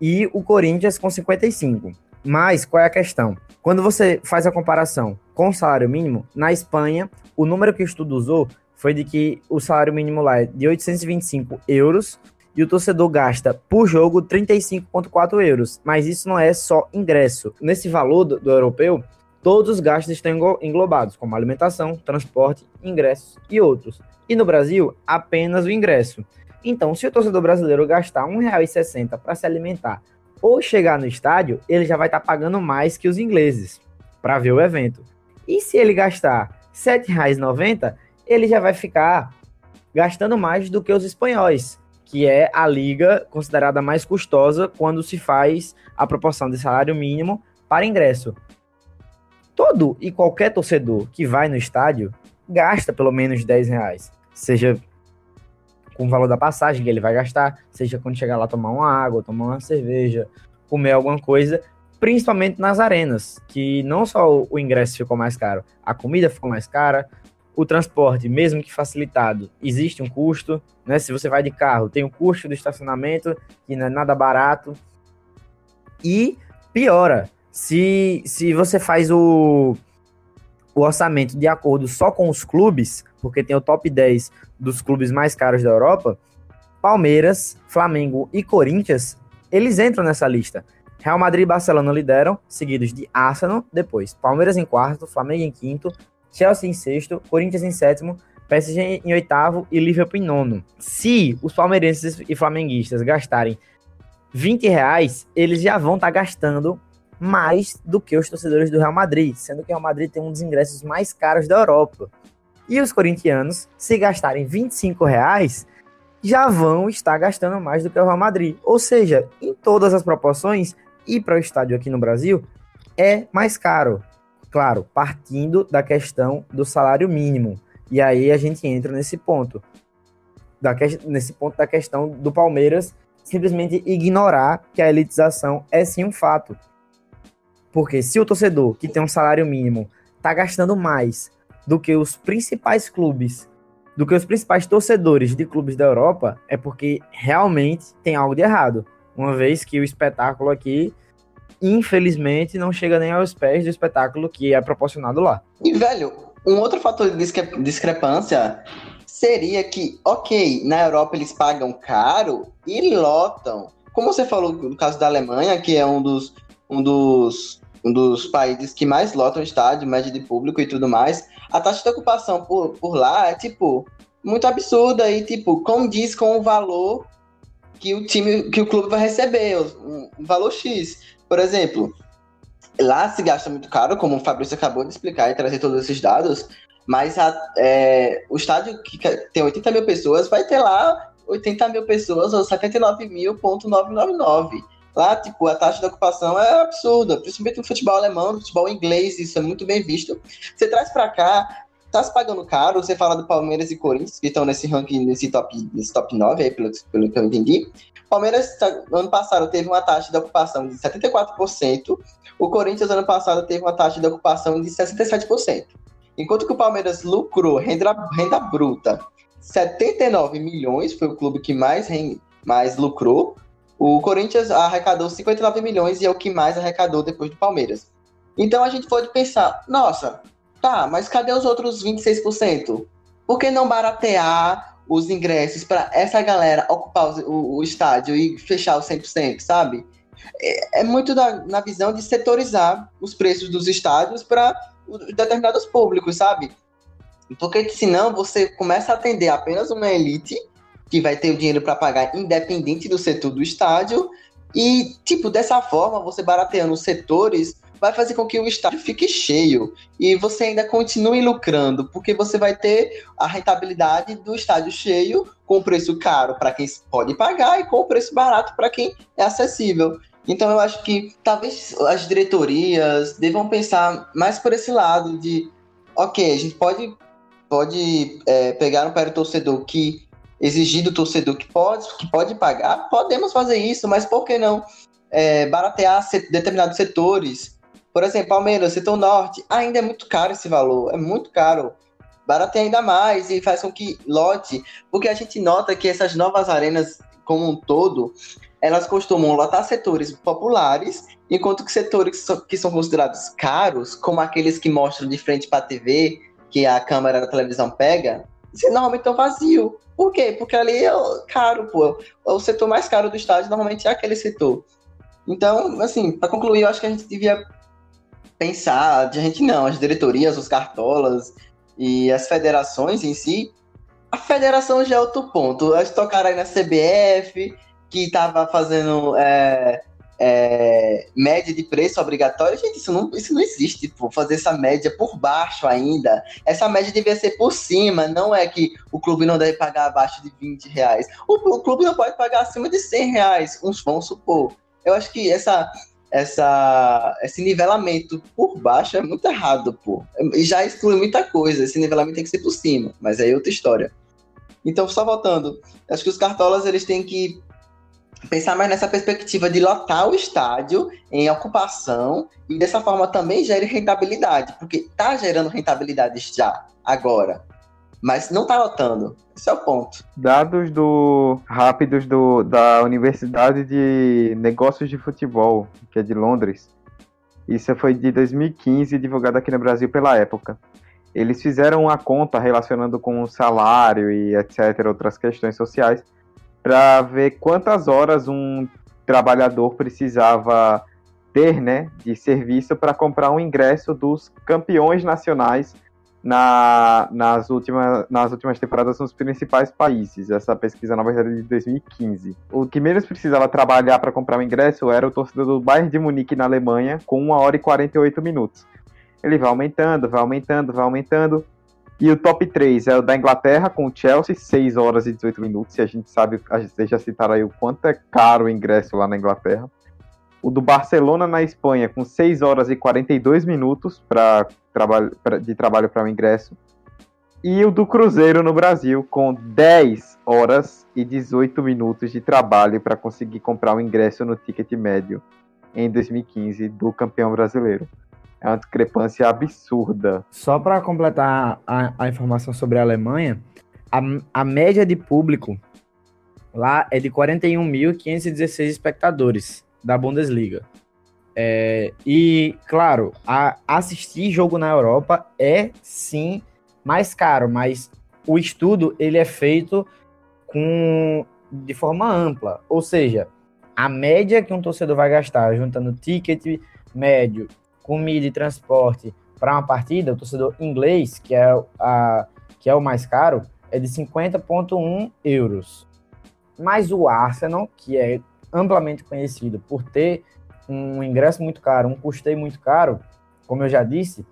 Speaker 3: e o Corinthians com 55. Mas qual é a questão? Quando você faz a comparação com o salário mínimo, na Espanha, o número que o estudo usou foi de que o salário mínimo lá é de 825 euros e o torcedor gasta por jogo 35,4 euros. Mas isso não é só ingresso. Nesse valor do, do europeu, todos os gastos estão englobados, como alimentação, transporte, ingressos e outros. E no Brasil, apenas o ingresso. Então, se o torcedor brasileiro gastar R$ 1,60 para se alimentar ou chegar no estádio, ele já vai estar tá pagando mais que os ingleses para ver o evento. E se ele gastar R$ 7,90, ele já vai ficar gastando mais do que os espanhóis, que é a liga considerada mais custosa quando se faz a proporção de salário mínimo para ingresso. Todo e qualquer torcedor que vai no estádio gasta pelo menos 10 reais, seja com o valor da passagem que ele vai gastar, seja quando chegar lá tomar uma água, tomar uma cerveja, comer alguma coisa, principalmente nas arenas, que não só o ingresso ficou mais caro, a comida ficou mais cara, o transporte, mesmo que facilitado, existe um custo, né? Se você vai de carro, tem o custo do estacionamento, que não é nada barato. E piora, se, se você faz o, o orçamento de acordo só com os clubes, porque tem o top 10 dos clubes mais caros da Europa, Palmeiras, Flamengo e Corinthians, eles entram nessa lista. Real Madrid e Barcelona lideram, seguidos de Arsenal, depois Palmeiras em quarto, Flamengo em quinto, Chelsea em sexto, Corinthians em sétimo, PSG em oitavo e Liverpool em nono. Se os palmeirenses e flamenguistas gastarem 20 reais, eles já vão estar tá gastando mais do que os torcedores do Real Madrid, sendo que o Real Madrid tem um dos ingressos mais caros da Europa. E os corintianos, se gastarem 25 reais, já vão estar gastando mais do que o Real Madrid. Ou seja, em todas as proporções, ir para o estádio aqui no Brasil é mais caro. Claro, partindo da questão do salário mínimo. E aí a gente entra nesse ponto. Da que, nesse ponto da questão do Palmeiras simplesmente ignorar que a elitização é sim um fato. Porque se o torcedor que tem um salário mínimo está gastando mais do que os principais clubes, do que os principais torcedores de clubes da Europa, é porque realmente tem algo de errado. Uma vez que o espetáculo aqui, infelizmente, não chega nem aos pés do espetáculo que é proporcionado lá.
Speaker 2: E, velho, um outro fator de discrepância seria que, ok, na Europa eles pagam caro e lotam. Como você falou no caso da Alemanha, que é um dos, um dos, um dos países que mais lotam estádio, média de público e tudo mais, a taxa de ocupação por, por lá é, tipo, muito absurda e, tipo, condiz com o valor que o time, que o clube vai receber, um valor X. Por exemplo, lá se gasta muito caro, como o Fabrício acabou de explicar e trazer todos esses dados, mas a, é, o estádio que tem 80 mil pessoas vai ter lá 80 mil pessoas ou 79 mil,999. Lá, tipo, a taxa de ocupação é absurda, principalmente no futebol alemão, no futebol inglês, isso é muito bem visto. Você traz para cá, tá se pagando caro, você fala do Palmeiras e Corinthians, que estão nesse ranking, nesse top, nesse top 9, aí, pelo, pelo que eu entendi. Palmeiras, tá, ano passado, teve uma taxa de ocupação de 74%, o Corinthians, ano passado, teve uma taxa de ocupação de 67%. Enquanto que o Palmeiras lucrou renda, renda bruta 79 milhões, foi o clube que mais, mais lucrou, o Corinthians arrecadou 59 milhões e é o que mais arrecadou depois do Palmeiras. Então a gente pode pensar, nossa, tá, mas cadê os outros 26%? Por que não baratear os ingressos para essa galera ocupar o, o, estádio e fechar os 100%, sabe? É, é muito da, na visão de setorizar os preços dos estádios para determinados públicos, sabe? Porque senão você começa a atender apenas uma elite que vai ter o dinheiro para pagar independente do setor do estádio. E, tipo, dessa forma, você barateando os setores vai fazer com que o estádio fique cheio e você ainda continue lucrando, porque você vai ter a rentabilidade do estádio cheio com preço caro para quem pode pagar e com preço barato para quem é acessível. Então eu acho que talvez as diretorias devam pensar mais por esse lado de, ok, a gente pode, pode é, pegar um pé do torcedor que exigir do torcedor que pode, que pode pagar, podemos fazer isso, mas por que não é, baratear determinados setores? Por exemplo, Palmeiras, setor norte, ainda é muito caro esse valor, é muito caro. Barateia ainda mais e faz com que lote, porque a gente nota que essas novas arenas, como um todo, elas costumam lotar setores populares, enquanto que setores que são considerados caros, como aqueles que mostram de frente para a TV, que a câmera da televisão pega, normalmente estão vazios. Por quê? Porque ali é caro, pô. O setor mais caro do estádio normalmente é aquele setor. Então, assim, para concluir, eu acho que a gente devia pensar, a gente não, as diretorias, os cartolas e as federações em si. A federação já é outro ponto. Eles tocaram aí na CBF, que estava fazendo é, é, média de preço obrigatório, gente, isso não, isso não existe, tipo, fazer essa média por baixo ainda. Essa média devia ser por cima, não é que o clube não deve pagar abaixo de 20 reais. O, o clube não pode pagar acima de 100 reais, uns vão supor. Eu acho que essa, essa, esse nivelamento por baixo é muito errado, pô. E já exclui muita coisa, esse nivelamento tem que ser por cima, mas é outra história. Então, só voltando, acho que os cartolas eles têm que pensar mais nessa perspectiva de lotar o estádio em ocupação e dessa forma também gere rentabilidade, porque está gerando rentabilidade já, agora, mas não está lotando. Esse é o ponto.
Speaker 1: Dados do rápidos do, da Universidade de Negócios de Futebol, que é de Londres. Isso foi de 2015, divulgado aqui no Brasil pela época. Eles fizeram uma conta relacionando com o salário e etc, outras questões sociais para ver quantas horas um trabalhador precisava ter né, de serviço para comprar um ingresso dos campeões nacionais na, nas, últimas, nas últimas temporadas nos principais países. Essa pesquisa, na verdade, é de 2015. O que menos precisava trabalhar para comprar o ingresso era o torcedor do Bayern de Munique, na Alemanha, com 1 hora e 48 minutos. Ele vai aumentando, vai aumentando, vai aumentando. E o top 3 é o da Inglaterra com o Chelsea, 6 horas e 18 minutos. E a gente sabe, vocês já citaram aí o quanto é caro o ingresso lá na Inglaterra. O do Barcelona na Espanha com 6 horas e 42 minutos pra, pra, de trabalho para o ingresso. E o do Cruzeiro no Brasil com 10 horas e 18 minutos de trabalho para conseguir comprar o ingresso no ticket médio em 2015 do campeão brasileiro. É uma discrepância absurda.
Speaker 3: Só para completar a, a, informação sobre a Alemanha, a, a média de público lá é de 41.516 espectadores da Bundesliga. É, e, claro, a, assistir jogo na Europa é sim mais caro, mas o estudo ele é feito com de forma ampla, ou seja, a média que um torcedor vai gastar juntando ticket médio comida e transporte para uma partida, o torcedor inglês, que é, a, que é o mais caro, é de 50,1 euros. Mas o Arsenal, que é amplamente conhecido por ter um ingresso muito caro, um custeio muito caro, como eu já disse,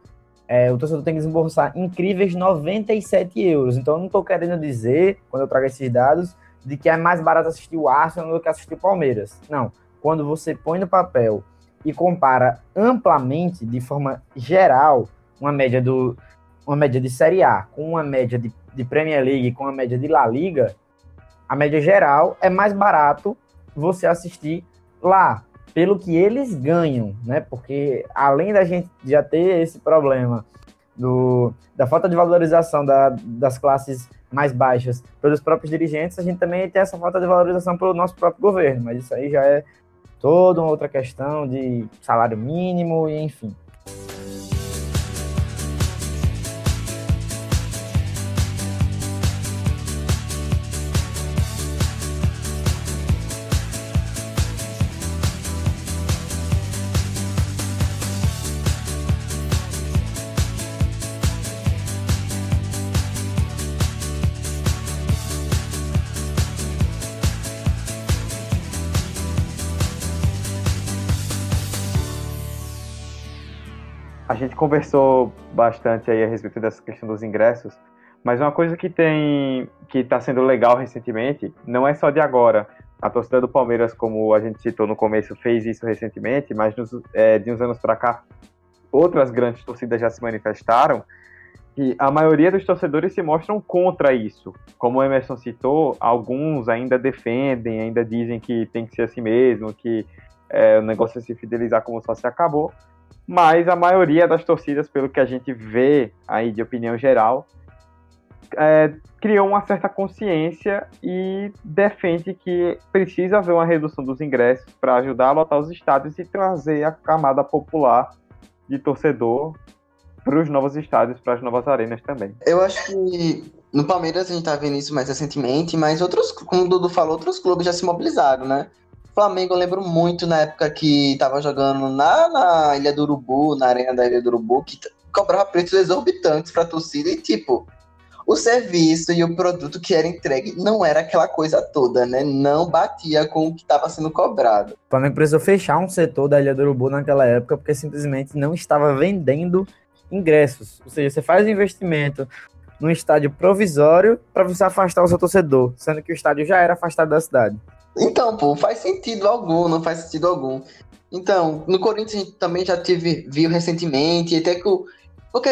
Speaker 3: é, o torcedor tem que desembolsar incríveis 97 euros. Então, eu não estou querendo dizer, quando eu trago esses dados, de que é mais barato assistir o Arsenal do que assistir o Palmeiras. Não. Quando você põe no papel e compara amplamente, de forma geral, uma média do uma média de Série A com uma média de, de Premier League com uma média de La Liga, a média geral é mais barato você assistir lá, pelo que eles ganham, né? Porque além da gente já ter esse problema do, da falta de valorização da, das classes mais baixas pelos próprios dirigentes, a gente também tem essa falta de valorização pelo nosso próprio governo, mas isso aí já é toda uma outra questão de salário mínimo e enfim.
Speaker 1: Gente conversou bastante aí a respeito dessa questão dos ingressos, mas uma coisa que tem que está sendo legal recentemente não é só de agora. A torcida do Palmeiras, como a gente citou no começo, fez isso recentemente, mas nos, é, de uns anos para cá, outras grandes torcidas já se manifestaram e a maioria dos torcedores se mostram contra isso. Como o Emerson citou, alguns ainda defendem, ainda dizem que tem que ser assim mesmo, que é, o negócio é se fidelizar como só se acabou mas a maioria das torcidas, pelo que a gente vê aí de opinião geral, é, criou uma certa consciência e defende que precisa haver uma redução dos ingressos para ajudar a lotar os estádios e trazer a camada popular de torcedor para os novos estádios, para as novas arenas também.
Speaker 2: Eu acho que no Palmeiras a gente tá vendo isso mais recentemente, mas outros, como o Dudu falou, outros clubes já se mobilizaram, né? Flamengo, eu lembro muito na época que tava jogando na, na Ilha do Urubu, na arena da Ilha do Urubu, que cobrava preços exorbitantes pra torcida e, tipo, o serviço e o produto que era entregue não era aquela coisa toda, né? Não batia com o que estava sendo cobrado.
Speaker 3: O Flamengo precisou fechar um setor da Ilha do Urubu naquela época porque simplesmente não estava vendendo ingressos. Ou seja, você faz um investimento num estádio provisório para você afastar o seu torcedor, sendo que o estádio já era afastado da cidade.
Speaker 2: Então, pô, faz sentido algum, não faz sentido algum. Então, no Corinthians a gente também já tive, viu recentemente, até que o. Porque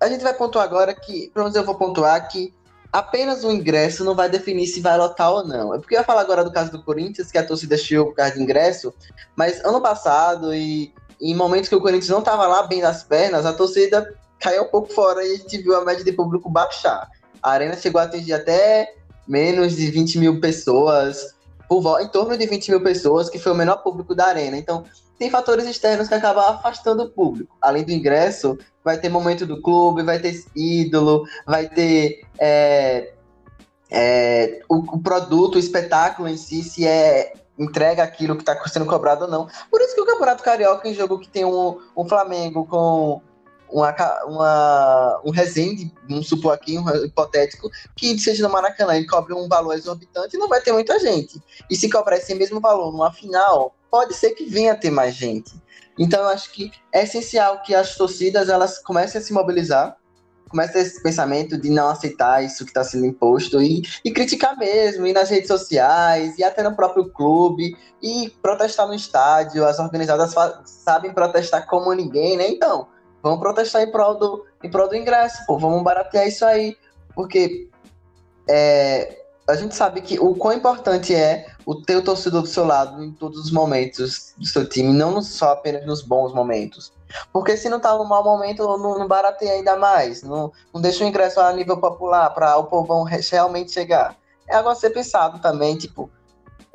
Speaker 2: a gente vai pontuar agora que, pelo menos eu vou pontuar que apenas o ingresso não vai definir se vai lotar ou não. É porque eu ia falar agora do caso do Corinthians, que a torcida chiou por causa de ingresso, mas ano passado e em momentos que o Corinthians não estava lá bem nas pernas, a torcida caiu um pouco fora e a gente viu a média de público baixar. A arena chegou a atingir até menos de 20 mil pessoas, por, em torno de 20 mil pessoas, que foi o menor público da arena. Então, tem fatores externos que acabam afastando o público. Além do ingresso, vai ter momento do clube, vai ter ídolo, vai ter é, é, o, o, produto, o espetáculo em si, se é entrega aquilo que está sendo cobrado ou não. Por isso que o Campeonato Carioca, em jogo que tem um, um Flamengo com uma, uma, um Resende, vamos supor aqui, um hipotético, que seja no Maracanã e cobre um valor exorbitante, não vai ter muita gente. E se cobrar esse mesmo valor numa final, pode ser que venha ter mais gente. Então eu acho que é essencial que as torcidas elas comecem a se mobilizar, comecem esse pensamento de não aceitar isso que está sendo imposto e, e criticar mesmo, ir nas redes sociais, e até no próprio clube, e protestar no estádio. As organizadas sabem protestar como ninguém, né? Então, Vamos protestar em prol do, em prol do ingresso, pô. Vamos baratear isso aí. Porque é, a gente sabe que o quão importante é o ter o torcedor do seu lado em todos os momentos do seu time, não só apenas nos bons momentos. Porque se não tá no mau momento, não, não barateia ainda mais. Não, não deixa o ingresso a nível popular para o povão realmente chegar. É algo a ser pensado também, tipo,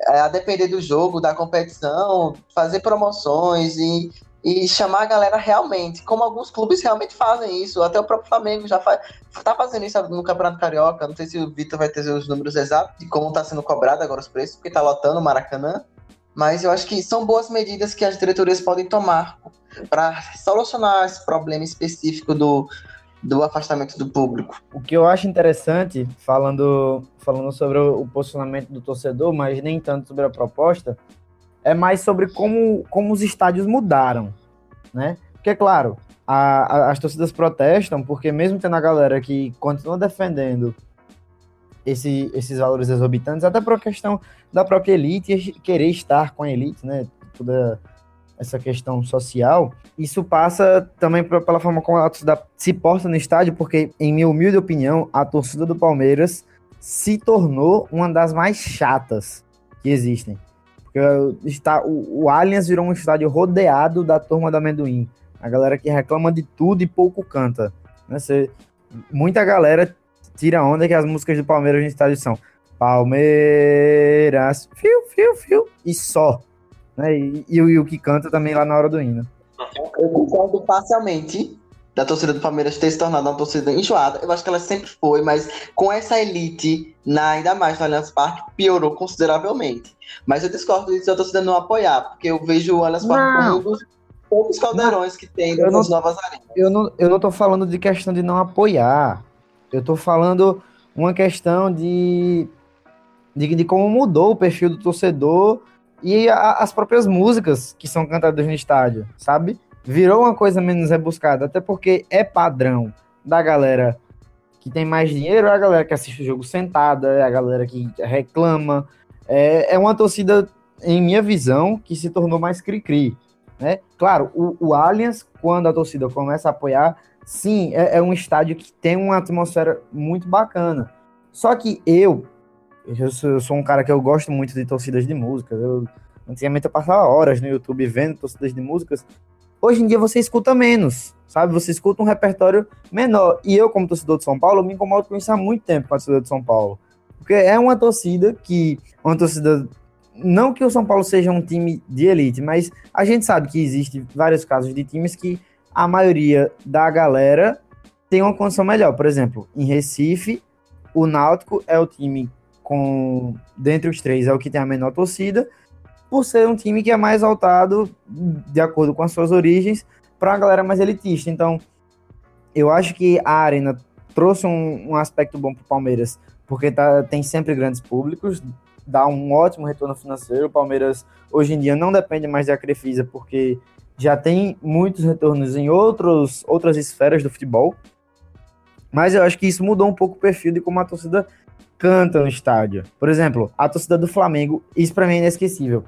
Speaker 2: é, a depender do jogo, da competição, fazer promoções e e chamar a galera realmente, como alguns clubes realmente fazem isso, até o próprio Flamengo já faz, tá fazendo isso no Campeonato Carioca, não sei se o Vitor vai ter os números exatos de como está sendo cobrado agora os preços, porque está lotando o Maracanã, mas eu acho que são boas medidas que as diretorias podem tomar para solucionar esse problema específico do, do afastamento do público.
Speaker 3: O que eu acho interessante, falando, falando sobre o posicionamento do torcedor, mas nem tanto sobre a proposta, é mais sobre como, como os estádios mudaram, né? Porque, claro, a, a, as torcidas protestam, porque mesmo tendo a galera que continua defendendo esse, esses valores exorbitantes, até por questão da própria elite querer estar com a elite, né? Toda essa questão social, isso passa também pela forma como a torcida se porta no estádio, porque, em minha humilde opinião, a torcida do Palmeiras se tornou uma das mais chatas que existem. Porque está, o, o Allianz virou um estádio rodeado da turma do amendoim. A galera que reclama de tudo e pouco canta. Né? Muita galera tira onda que as músicas do Palmeiras no estádio são Palmeiras, fio, fio, fio, e só. Né? E, e, e o que canta também lá na hora do hino.
Speaker 2: Eu concordo parcialmente da torcida do Palmeiras ter se tornado uma torcida enjoada. Eu acho que ela sempre foi, mas com essa elite, na, ainda mais no Allianz Parque, piorou consideravelmente. Mas eu discordo disso da torcida não apoiar, porque eu vejo o Allianz Parque como um dos poucos caldeirões não. que tem nas novas arenas.
Speaker 3: Eu não, eu não tô falando de questão de não apoiar. Eu tô falando uma questão de, de, de como mudou o perfil do torcedor e a, as próprias músicas que são cantadas no estádio, sabe? Virou uma coisa menos rebuscada, até porque é padrão da galera que tem mais dinheiro, é a galera que assiste o jogo sentada, é a galera que reclama. É, é uma torcida, em minha visão, que se tornou mais cri-cri. Né? Claro, o, o Allianz, quando a torcida começa a apoiar, sim, é, é um estádio que tem uma atmosfera muito bacana. Só que eu, eu sou, eu sou, um cara que eu gosto muito de torcidas de música. Eu, antigamente eu passava horas no YouTube vendo torcidas de músicas Hoje em dia você escuta menos, sabe? Você escuta um repertório menor. E eu, como torcedor de São Paulo, me incomodo com isso há muito tempo com a torcida de São Paulo. Porque é uma torcida que. Uma torcida. Não que o São Paulo seja um time de elite, mas a gente sabe que existe vários casos de times que a maioria da galera tem uma condição melhor. Por exemplo, em Recife, o Náutico é o time com, dentre os três, é o que tem a menor torcida, por ser um time que é mais voltado, de acordo com as suas origens, para uma galera mais elitista. Então, eu acho que a Arena trouxe um, um aspecto bom para o Palmeiras, porque tá, tem sempre grandes públicos, dá um ótimo retorno financeiro. O Palmeiras, hoje em dia, não depende mais da Crefisa, porque já tem muitos retornos em outros, outras esferas do futebol. Mas eu acho que isso mudou um pouco o perfil de como a torcida canta no estádio. Por exemplo, a torcida do Flamengo, isso para mim é inesquecível.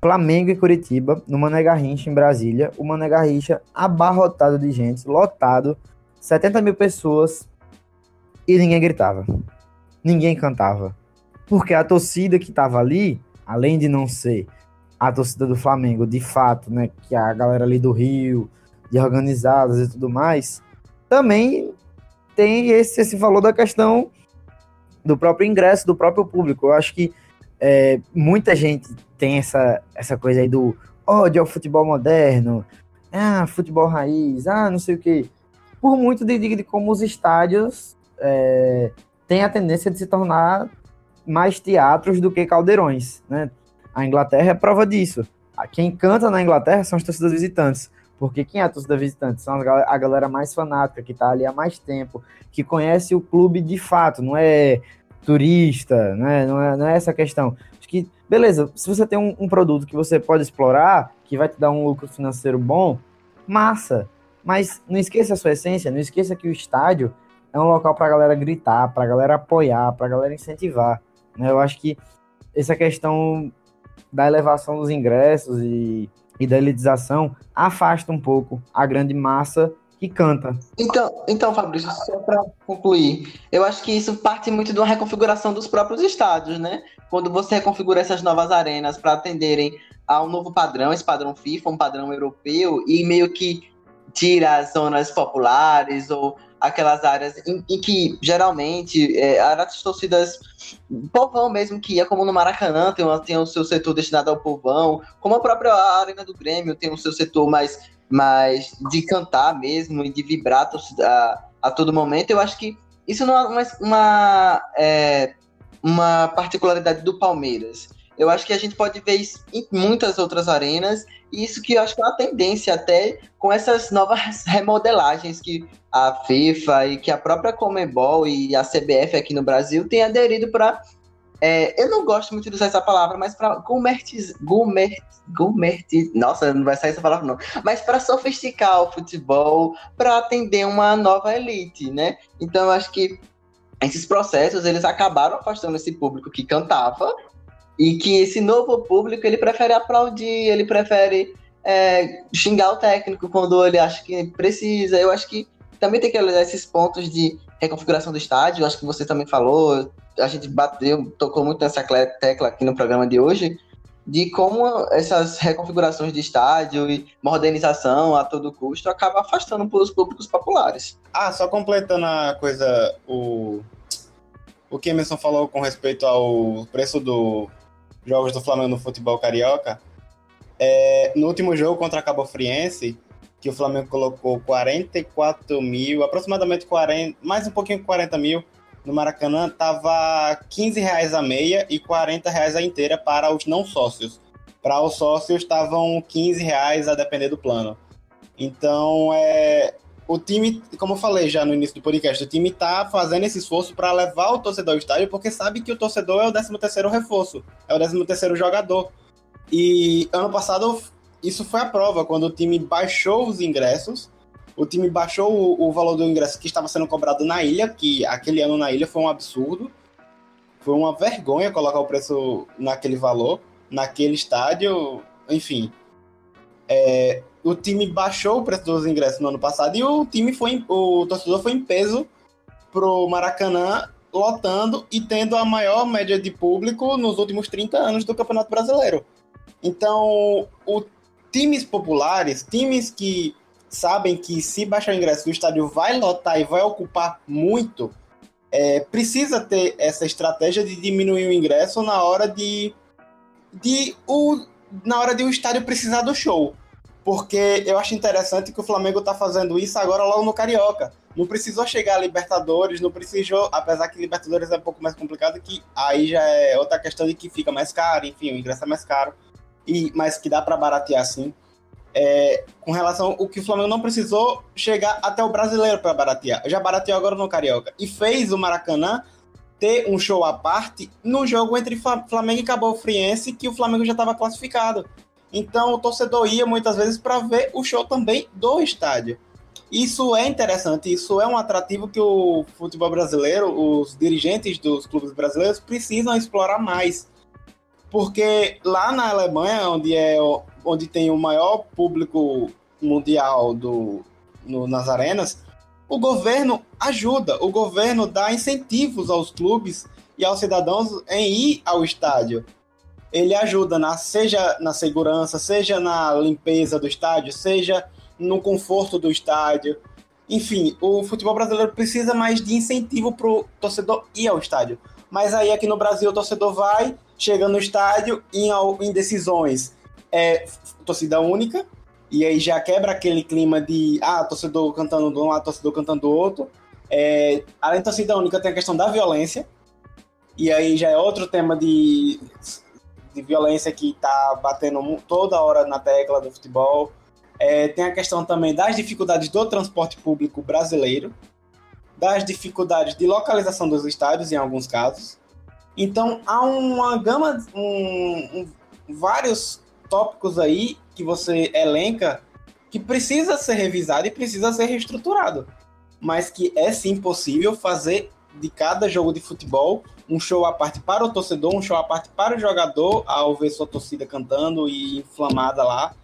Speaker 3: Flamengo e Curitiba, no Mané Garrincha, em Brasília, o Mané Garrincha abarrotado de gente, lotado, 70 mil pessoas, e ninguém gritava. Ninguém cantava. Porque a torcida que tava ali, além de não ser a torcida do Flamengo, de fato, né, que a galera ali do Rio, de organizadas e tudo mais, também tem esse, esse valor da questão do próprio ingresso, do próprio público. Eu acho que é, muita gente tem essa, essa coisa aí do ódio ao futebol moderno, ah, futebol raiz, ah, não sei o que. Por muito de, de, de como os estádios é, têm a tendência de se tornar mais teatros do que caldeirões, né? A Inglaterra é prova disso. Quem canta na Inglaterra são as torcidas visitantes. Porque quem é a torcida visitante? São a galera mais fanática, que está ali há mais tempo, que conhece o clube de fato, não é turista, né? não, é, não é essa questão. Beleza, se você tem um, um, produto que você pode explorar, que vai te dar um lucro financeiro bom, massa. Mas não esqueça a sua essência, não esqueça que o estádio é um local para a galera gritar, para a galera apoiar, para a galera incentivar. Né? Eu acho que essa questão da elevação dos ingressos e, e da elitização afasta um pouco a grande massa que canta.
Speaker 2: Então, então Fabrício, só para concluir, eu acho que isso parte muito de uma reconfiguração dos próprios estádios, né? Quando você reconfigura essas novas arenas para atenderem a um novo padrão, esse padrão FIFA, um padrão europeu, e meio que tira as zonas populares ou aquelas áreas em, em que geralmente é, as torcidas povão mesmo que ia como no Maracanã tem, uma, tem o seu setor destinado ao povão como a própria arena do Grêmio tem o seu setor mais mais de cantar mesmo e de vibrar a, a todo momento eu acho que isso não é uma, uma, é, uma particularidade do Palmeiras eu acho que a gente pode ver isso em muitas outras arenas, e isso que eu acho que é uma tendência até com essas novas remodelagens que a FIFA e que a própria Comebol e a CBF aqui no Brasil têm aderido para. É, eu não gosto muito de usar essa palavra, mas para gourmetiz, gourmet, nossa, não vai sair essa palavra não, mas para sofisticar o futebol, para atender uma nova elite, né? Então eu acho que esses processos eles acabaram afastando esse público que cantava e que esse novo público ele prefere aplaudir, ele prefere é, xingar o técnico quando ele acha que precisa. Eu acho que também tem que olhar esses pontos de reconfiguração do estádio. Acho que você também falou, a gente bateu, tocou muito nessa tecla aqui no programa de hoje, de como essas reconfigurações de estádio e modernização a todo custo acaba afastando os públicos populares.
Speaker 4: Ah, só completando a coisa, o, o que Emerson falou com respeito ao preço do jogos do Flamengo no futebol carioca, é, no último jogo contra a Cabo Friense, que o Flamengo colocou 44 mil, aproximadamente 40, mais um pouquinho 40 mil, no Maracanã, tava 15 reais a meia e 40 reais a inteira para os não sócios. Para os sócios estavam 15 reais a depender do plano. Então, é, o time, como eu falei já no início do podcast, o time tá fazendo esse esforço para levar o torcedor ao estádio, porque sabe que o torcedor é o 13 terceiro reforço, é o 13 terceiro jogador. E ano passado isso foi a prova, quando o time baixou os ingressos, o time baixou o, o valor do ingresso que estava sendo cobrado na ilha, que aquele ano na ilha foi um absurdo. Foi uma vergonha colocar o preço naquele valor, naquele estádio, enfim. É, o time baixou o preço dos ingressos no ano passado e o time foi, o torcedor foi em peso pro Maracanã, lotando e tendo a maior média de público nos últimos 30 anos do Campeonato Brasileiro. Então, o, times populares, times que sabem que se baixar o ingresso, o estádio vai lotar e vai ocupar muito, é, precisa ter essa estratégia de diminuir o ingresso na hora de, de o, na hora de o estádio precisar do show. porque eu acho interessante que o Flamengo tá fazendo isso agora logo no Carioca. Não precisou chegar a Libertadores, não precisou, apesar que Libertadores é um pouco mais complicado, que aí já é outra questão de que fica mais caro, enfim, o ingresso é mais caro, e mas que dá para baratear sim. É, com relação ao que o Flamengo não precisou chegar até o brasileiro para baratear. Já barateou agora no Carioca. E fez o Maracanã ter um show à parte no jogo entre Flamengo e Cabo Friense, que o Flamengo já estava classificado. Então o torcedor ia muitas vezes para ver o show também do estádio. Isso é interessante, isso é um atrativo que o futebol brasileiro, os dirigentes dos clubes brasileiros precisam explorar mais. Porque lá na Alemanha, onde, é, onde tem o maior público mundial do, no, nas arenas, o governo ajuda, o governo dá incentivos aos clubes e aos cidadãos em ir ao estádio. Ele ajuda na, seja na segurança, seja na limpeza do estádio, seja no conforto do estádio. Enfim, o futebol brasileiro precisa mais de incentivo para o torcedor ir ao estádio. Mas aí aqui no Brasil o torcedor vai, chega no estádio em, em decisões é torcida única, e aí já quebra aquele clima de ah, torcedor cantando de um lado, torcedor cantando do outro. É, além da torcida única, tem a questão da violência, e aí já é outro tema de, de violência que está batendo toda hora na tecla do futebol. É, tem a questão também das dificuldades do transporte público brasileiro, das dificuldades de localização dos estádios, em alguns casos. Então, há uma gama, um, um, vários tópicos aí que você elenca que precisa ser revisado e precisa ser reestruturado. Mas que é sim possível fazer de cada jogo de futebol um show à parte para o torcedor, um show à parte para o jogador, ao ver sua torcida cantando e inflamada lá.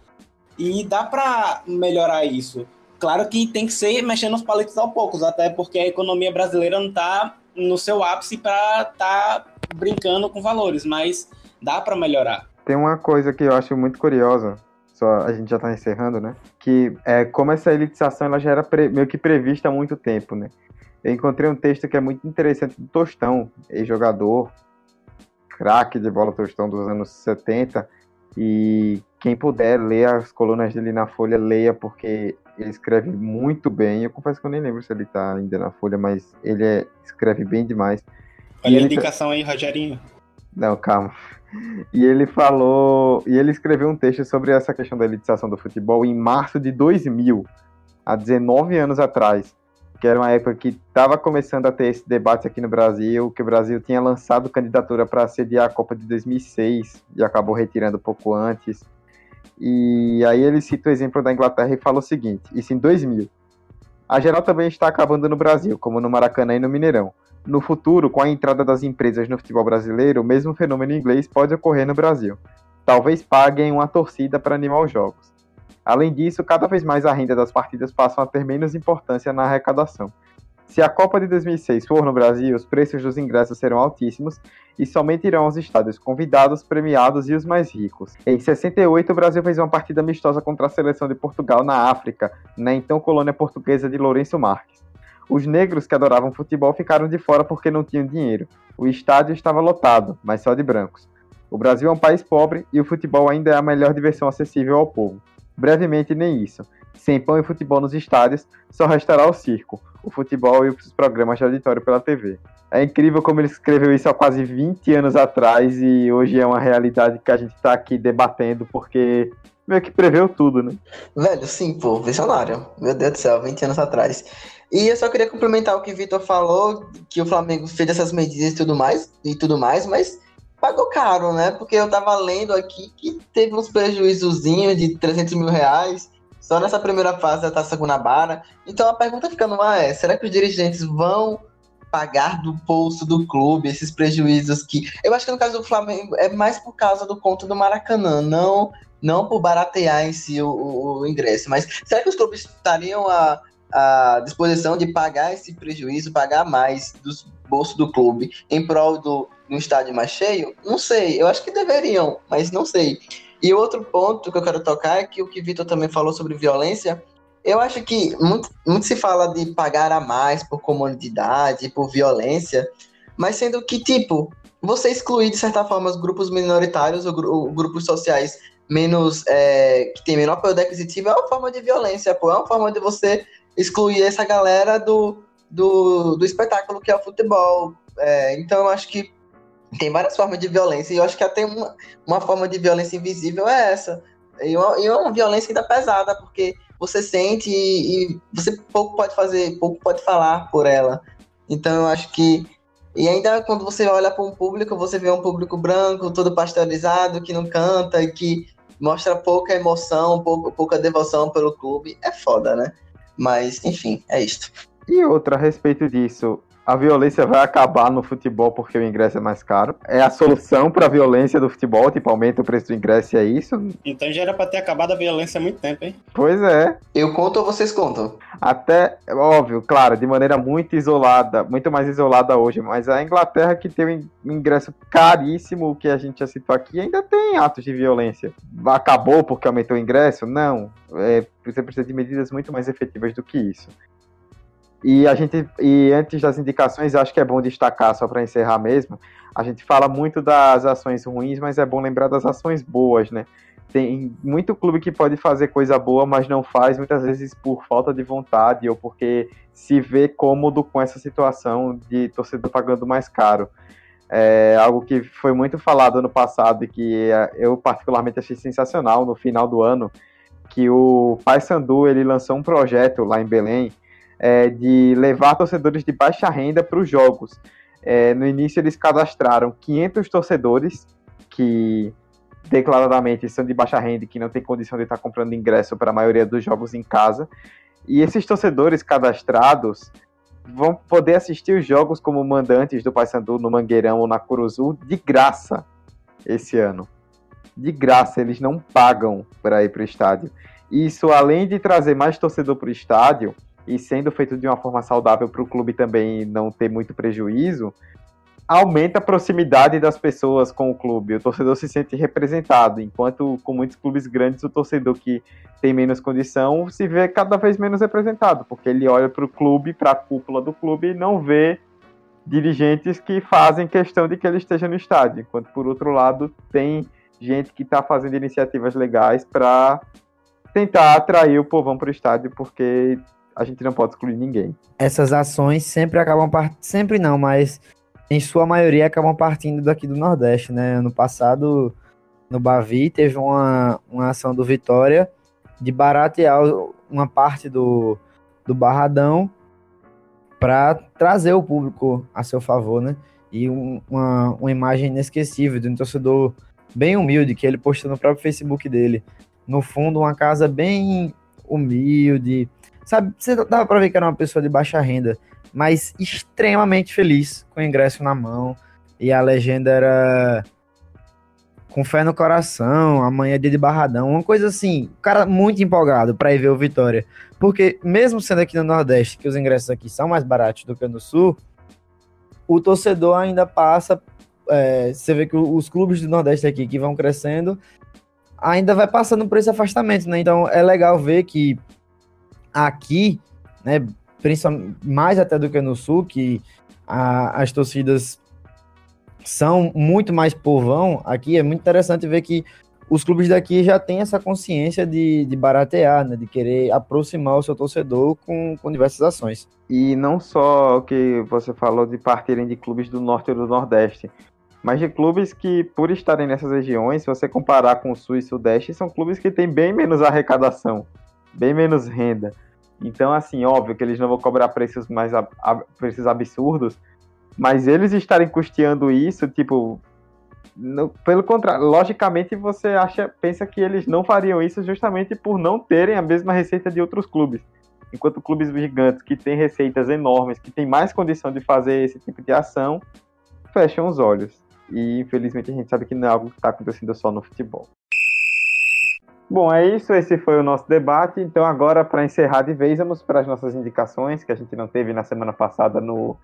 Speaker 4: E dá para melhorar isso. Claro que tem que ser mexendo os palitos aos poucos, até porque a economia brasileira não está no seu ápice para estar tá brincando com valores, mas dá para melhorar.
Speaker 1: Tem uma coisa que eu acho muito curiosa, só a gente já está encerrando, né? Que é como essa elitização ela já era pre, meio que prevista há muito tempo, né? Eu encontrei um texto que é muito interessante do Tostão, ex-jogador, craque de bola Tostão dos anos 70, e quem puder ler as colunas dele na Folha, leia, porque ele escreve muito bem. Eu confesso que eu nem lembro se ele está ainda na Folha, mas ele é, escreve bem demais.
Speaker 4: Olha a indicação aí, Rogerinho.
Speaker 1: Não, calma. E ele falou, e ele escreveu um texto sobre essa questão da elitização do futebol em março de 2000, há 19 anos atrás, que era uma época que estava começando a ter esse debate aqui no Brasil, que o Brasil tinha lançado candidatura para sediar a Copa de 2006 e acabou retirando pouco antes. E aí ele cita o exemplo da Inglaterra e fala o seguinte: isso em 2000. A geral também está acabando no Brasil, como no Maracanã e no Mineirão. No futuro, com a entrada das empresas no futebol brasileiro, o mesmo fenômeno inglês pode ocorrer no Brasil. Talvez paguem uma torcida para animar os jogos. Além disso, cada vez mais a renda das partidas passam a ter menos importância na arrecadação. Se a Copa de 2006 for no Brasil, os preços dos ingressos serão altíssimos e somente irão aos estádios convidados, premiados e os mais ricos. Em 68, o Brasil fez uma partida amistosa contra a seleção de Portugal na África, na então colônia portuguesa de Lourenço Marques. Os negros que adoravam futebol ficaram de fora porque não tinham dinheiro. O estádio estava lotado, mas só de brancos. O Brasil é um país pobre e o futebol ainda é a melhor diversão acessível ao povo. Brevemente, nem isso. Sem pão e futebol nos estádios, só restará o circo, o futebol e os programas de auditório pela TV. É incrível como ele escreveu isso há quase 20 anos atrás e hoje é uma realidade que a gente está aqui debatendo porque meio que preveu tudo, né?
Speaker 2: Velho, sim, pô, visionário. Meu Deus do céu, 20 anos atrás. E eu só queria complementar o que o Vitor falou, que o Flamengo fez essas medidas e tudo mais, e tudo mais, mas pagou caro, né? Porque eu tava lendo aqui que teve uns prejuízozinhos de 300 mil reais só nessa primeira fase da Taça Guanabara. Então a pergunta fica no ar é, será que os dirigentes vão pagar do bolso do clube esses prejuízos que... Eu acho que no caso do Flamengo é mais por causa do conto do Maracanã, não não por baratear em si o, o, o ingresso. Mas será que os clubes estariam a a disposição de pagar esse prejuízo, pagar mais dos bolsos do clube em prol do, do estádio mais cheio? Não sei, eu acho que deveriam, mas não sei. E outro ponto que eu quero tocar é que o que o Vitor também falou sobre violência, eu acho que muito, muito se fala de pagar a mais por comunidade, por violência, mas sendo que, tipo, você excluir, de certa forma, os grupos minoritários ou, grupos sociais menos é, que tem menor poder aquisitivo é uma forma de violência, pô, é uma forma de você excluir essa galera do, do, do espetáculo que é o futebol. É, então eu acho que tem várias formas de violência, e eu acho que até uma, uma forma de violência invisível é essa. E uma, e uma violência ainda pesada, porque você sente e, e, você pouco pode fazer, pouco pode falar por ela. Então eu acho que. E ainda quando você olha para um público, você vê um público branco, todo pasteurizado, que não canta e que mostra pouca emoção, pouca, pouca devoção pelo clube. É foda, né? Mas, enfim, é isto.
Speaker 1: E outra a respeito disso, a violência vai acabar no futebol porque o ingresso é mais caro. É a solução para a violência do futebol, tipo, aumenta o preço do ingresso e é isso.
Speaker 4: Então já era para ter acabado a violência há muito tempo, hein?
Speaker 1: Pois é.
Speaker 2: Eu conto ou vocês contam?
Speaker 1: Até, óbvio, claro, de maneira muito isolada, muito mais isolada hoje, mas a Inglaterra que tem um ingresso caríssimo, que a gente já citou aqui, ainda tem atos de violência. Acabou porque aumentou o ingresso? Não. É, você precisa de medidas muito mais efetivas do que isso. E a gente, e antes das indicações, acho que é bom destacar, só para encerrar mesmo, a gente fala muito das ações ruins, mas é bom lembrar das ações boas, né? Tem muito clube que pode fazer coisa boa, mas não faz, muitas vezes por falta de vontade ou porque se vê cômodo com essa situação de torcedor pagando mais caro. É algo que foi muito falado no passado e que eu particularmente achei sensacional no final do ano, que o Paysandu ele lançou um projeto lá em Belém é, de levar torcedores de baixa renda para os jogos. É, no início eles cadastraram 500 torcedores que declaradamente são de baixa renda e que não tem condição de estar comprando ingresso para a maioria dos jogos em casa. E esses torcedores cadastrados vão poder assistir os jogos como mandantes do Paysandu no Mangueirão ou na Curuzu de graça esse ano. De graça, eles não pagam para ir para o estádio. Isso, além de trazer mais torcedor para o estádio, e sendo feito de uma forma saudável para o clube também não ter muito prejuízo, aumenta a proximidade das pessoas com o clube. O torcedor se sente representado, enquanto com muitos clubes grandes o torcedor que tem menos condição se vê cada vez menos representado, porque ele olha para o clube, para a cúpula do clube e não vê dirigentes que fazem questão de que ele esteja no estádio, enquanto por outro lado tem gente que está fazendo iniciativas legais para tentar atrair o povão para o estádio, porque a gente não pode excluir ninguém.
Speaker 3: Essas ações sempre acabam partindo, sempre não, mas em sua maioria acabam partindo daqui do Nordeste, né? Ano passado, no Bavi, teve uma, uma ação do Vitória de baratear uma parte do, do Barradão para trazer o público a seu favor, né? E um, uma, uma imagem inesquecível de um torcedor bem humilde que ele postou no próprio Facebook dele. No fundo, uma casa bem humilde, Sabe, você dava pra ver que era uma pessoa de baixa renda, mas extremamente feliz com o ingresso na mão. E a legenda era com fé no coração, amanhã é dia de barradão, uma coisa assim, o cara muito empolgado para ir ver o Vitória. Porque mesmo sendo aqui no Nordeste, que os ingressos aqui são mais baratos do que no Sul, o torcedor ainda passa. É, você vê que os clubes do Nordeste aqui que vão crescendo ainda vai passando por esse afastamento, né? Então é legal ver que aqui, né, mais até do que no sul, que a, as torcidas são muito mais povão, aqui é muito interessante ver que os clubes daqui já têm essa consciência de, de baratear, né, de querer aproximar o seu torcedor com, com diversas ações.
Speaker 1: E não só o que você falou de partirem de clubes do norte ou do nordeste, mas de clubes que, por estarem nessas regiões, se você comparar com o sul e sudeste, são clubes que têm bem menos arrecadação, bem menos renda. Então, assim, óbvio que eles não vão cobrar preços mais preços absurdos, mas eles estarem custeando isso, tipo, no, pelo contrário, logicamente você acha, pensa que eles não fariam isso justamente por não terem a mesma receita de outros clubes. Enquanto clubes gigantes que têm receitas enormes, que têm mais condição de fazer esse tipo de ação, fecham os olhos. E infelizmente a gente sabe que não é algo que está acontecendo só no futebol. Bom, é isso. Esse foi o nosso debate. Então, agora, para encerrar de vez, vamos para as nossas indicações, que a gente não teve na semana passada no,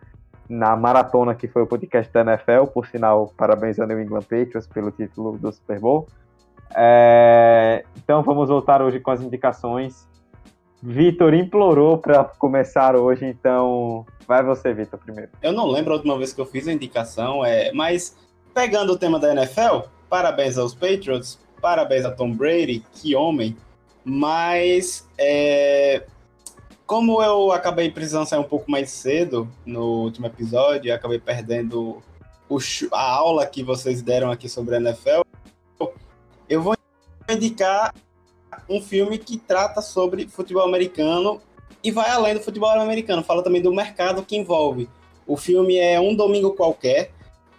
Speaker 1: na maratona, que foi o podcast da NFL. Por sinal, parabéns ao New England Patriots pelo título do Super Bowl. É, então, vamos voltar hoje com as indicações. Vitor implorou para começar hoje, então vai você, Vitor, primeiro.
Speaker 4: Eu não lembro a última vez que eu fiz a indicação, é, mas pegando o tema da NFL, parabéns aos Patriots parabéns a Tom Brady, que homem. Mas é, como eu acabei precisando sair um pouco mais cedo no último episódio, acabei perdendo o, a aula que vocês deram aqui sobre a NFL, eu vou indicar um filme que trata sobre futebol americano e vai além do futebol americano, fala também do mercado que envolve. O filme é Um Domingo Qualquer,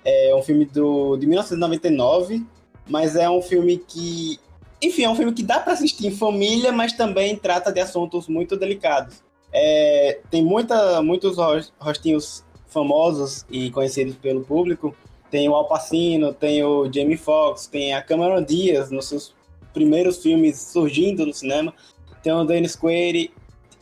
Speaker 4: é um filme do, de 1999, mas é um filme que enfim, é um filme que dá para assistir em família, mas também trata de assuntos muito delicados. É, tem muita, muitos rostinhos famosos e conhecidos pelo público. Tem o Al Pacino, tem o Jamie Foxx, tem a Cameron Diaz nos seus primeiros filmes surgindo no cinema. Tem o Dennis Quaid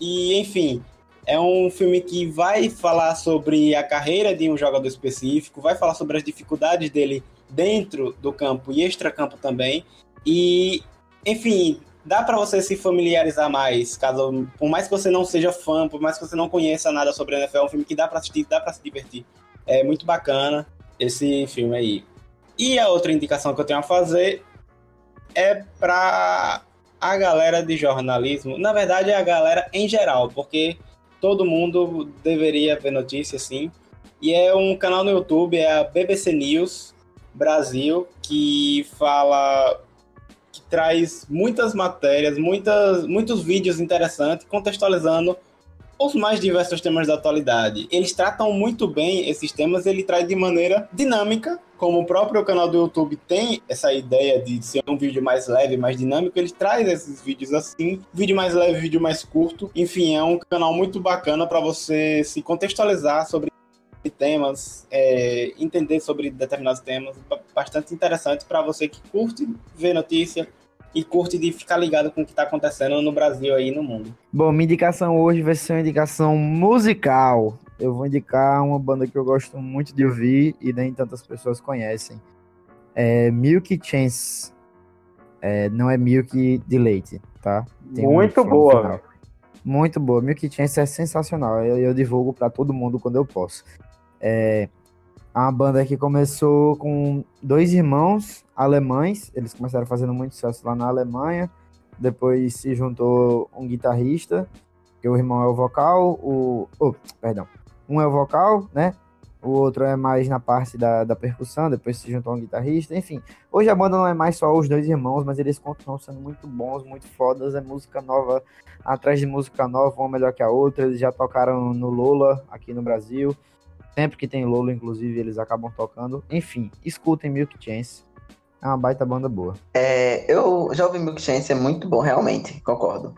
Speaker 4: e, enfim, é um filme que vai falar sobre a carreira de um jogador específico, vai falar sobre as dificuldades dele dentro do campo e extra-campo também. E, enfim, dá para você se familiarizar mais, caso por mais que você não seja fã, por mais que você não conheça nada sobre a NFL, é um filme que dá para assistir, dá para se divertir. É muito bacana esse filme aí. E a outra indicação que eu tenho a fazer é para a galera de jornalismo, na verdade é a galera em geral, porque todo mundo deveria ver notícias sim. E é um canal no YouTube, é a BBC News Brasil, que fala que traz muitas matérias, muitas, muitos vídeos interessantes, contextualizando os mais diversos temas da atualidade. Eles tratam muito bem esses temas, ele traz de maneira dinâmica, como o próprio canal do YouTube tem essa ideia de ser um vídeo mais leve, mais dinâmico, ele traz esses vídeos assim, vídeo mais leve, vídeo mais curto. Enfim, é um canal muito bacana para você se contextualizar sobre temas, é, entender sobre determinados temas, bastante interessante para você que curte ver notícia e curte de ficar ligado com o que está acontecendo no Brasil aí no mundo.
Speaker 3: Bom, minha indicação hoje vai ser uma indicação musical. Eu vou indicar uma banda que eu gosto muito de ouvir e nem tantas pessoas conhecem. É Milk Chance. É, não é Milk de leite, tá?
Speaker 1: Tem muito um boa.
Speaker 3: Muito boa. Milk Chance é sensacional. Eu, eu divulgo para todo mundo quando eu posso. É uma banda que começou com dois irmãos alemães, eles começaram fazendo muito sucesso lá na Alemanha. Depois se juntou um guitarrista, que o irmão é o vocal, o. Oh, perdão. Um é o vocal, né? O outro é mais na parte da, da percussão, depois se juntou um guitarrista, enfim. Hoje a banda não é mais só os dois irmãos, mas eles continuam sendo muito bons, muito fodas. É música nova atrás de música nova, uma melhor que a outra. Eles já tocaram no Lola aqui no Brasil. Sempre que tem Lolo, inclusive, eles acabam tocando. Enfim, escutem Milk Chance. É uma baita banda boa.
Speaker 2: É, eu já ouvi Milk Chance, é muito bom, realmente, concordo.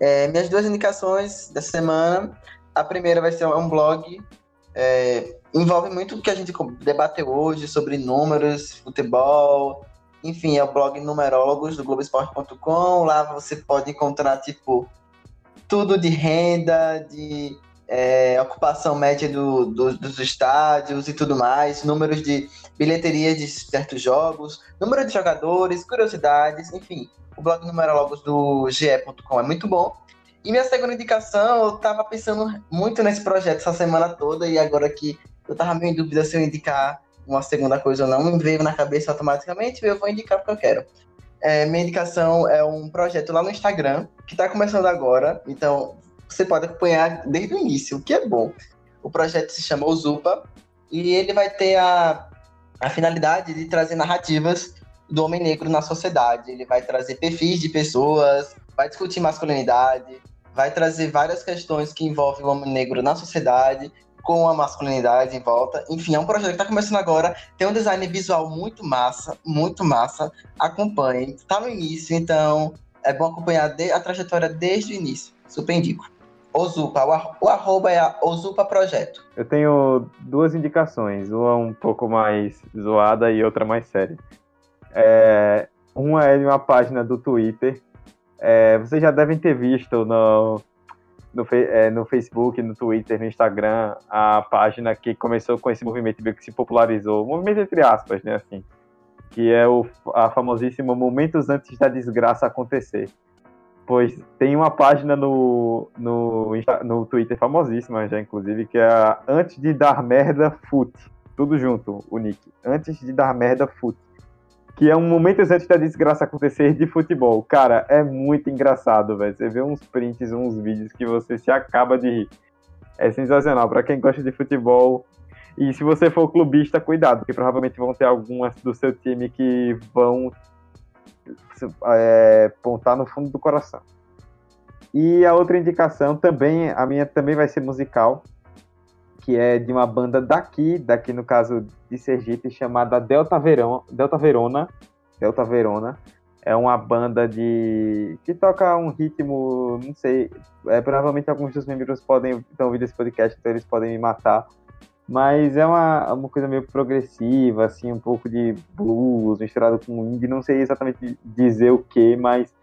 Speaker 2: É, minhas duas indicações dessa semana. A primeira vai ser um blog. É, envolve muito o que a gente debateu hoje sobre números, futebol. Enfim, é o blog Numerólogos do Globoesporte.com. Lá você pode encontrar, tipo, tudo de renda, de é, ocupação média do, do, dos estádios e tudo mais, números de bilheteria de certos jogos, número de jogadores, curiosidades, enfim. O blog numerologos do ge.com é muito bom. E minha segunda indicação, eu tava pensando muito nesse projeto essa semana toda, e agora que eu tava meio em dúvida se eu indicar uma segunda coisa ou não, me veio na cabeça automaticamente, eu vou indicar porque eu quero. É, minha indicação é um projeto lá no Instagram, que está começando agora, então você pode acompanhar desde o início, o que é bom. O projeto se chama Ozupa e ele vai ter a, a finalidade de trazer narrativas do homem negro na sociedade. Ele vai trazer perfis de pessoas, vai discutir masculinidade, vai trazer várias questões que envolvem o homem negro na sociedade, com a masculinidade em volta. Enfim, é um projeto que está começando agora. Tem um design visual muito massa, muito massa. Acompanhe. Está no início, então é bom acompanhar a trajetória desde o início. Super indico. Ozupa. O, arroba é Ozupa Projeto.
Speaker 1: Eu tenho duas indicações, uma um pouco mais zoada e outra mais séria. É, uma é de uma página do Twitter. É, vocês já devem ter visto no, no, é, no, Facebook, no Twitter, no Instagram, a página que começou com esse movimento que se popularizou, movimento entre aspas, né, assim, que é o a famosíssima Momentos Antes da Desgraça Acontecer. Pois tem uma página no, no, no Twitter famosíssima já, inclusive, que é a Antes de Dar Merda Foot. Tudo junto, o nick. Antes de Dar Merda Foot. que é um momento antes da desgraça acontecer de futebol. Cara, é muito engraçado, velho. Você vê uns prints, uns vídeos que você se acaba de rir. É sensacional. Para quem gosta de futebol, e se você for clubista, cuidado, porque provavelmente vão ter algumas do seu time que vão é, pontar no fundo do coração. E a outra indicação também, a minha também vai ser musical, que é de uma banda daqui, daqui no caso de Sergipe, chamada Delta, Verão, Delta Verona. Delta Verona. É uma banda de. que toca um ritmo, não sei. É, provavelmente alguns dos membros podem estão ouvindo esse podcast, então eles podem me matar. Mas é uma, uma coisa meio progressiva, assim, um pouco de blues misturado com indie. Não sei exatamente dizer o que, mas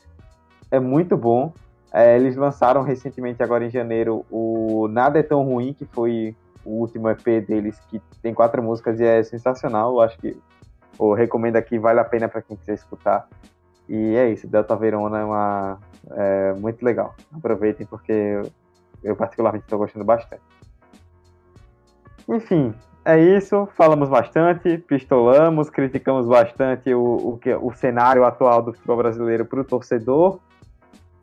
Speaker 1: é muito bom. É, eles lançaram recentemente, agora em janeiro, o Nada é Tão Ruim, que foi o último EP deles, que tem quatro músicas e é sensacional. Eu acho que eu recomendo aqui, vale a pena para quem quiser escutar. E é isso, Delta Verona é uma é, muito legal. Aproveitem porque eu, particularmente estou gostando bastante. Enfim, é isso. Falamos bastante, pistolamos, criticamos bastante o, o, que, o cenário atual do futebol brasileiro para o torcedor.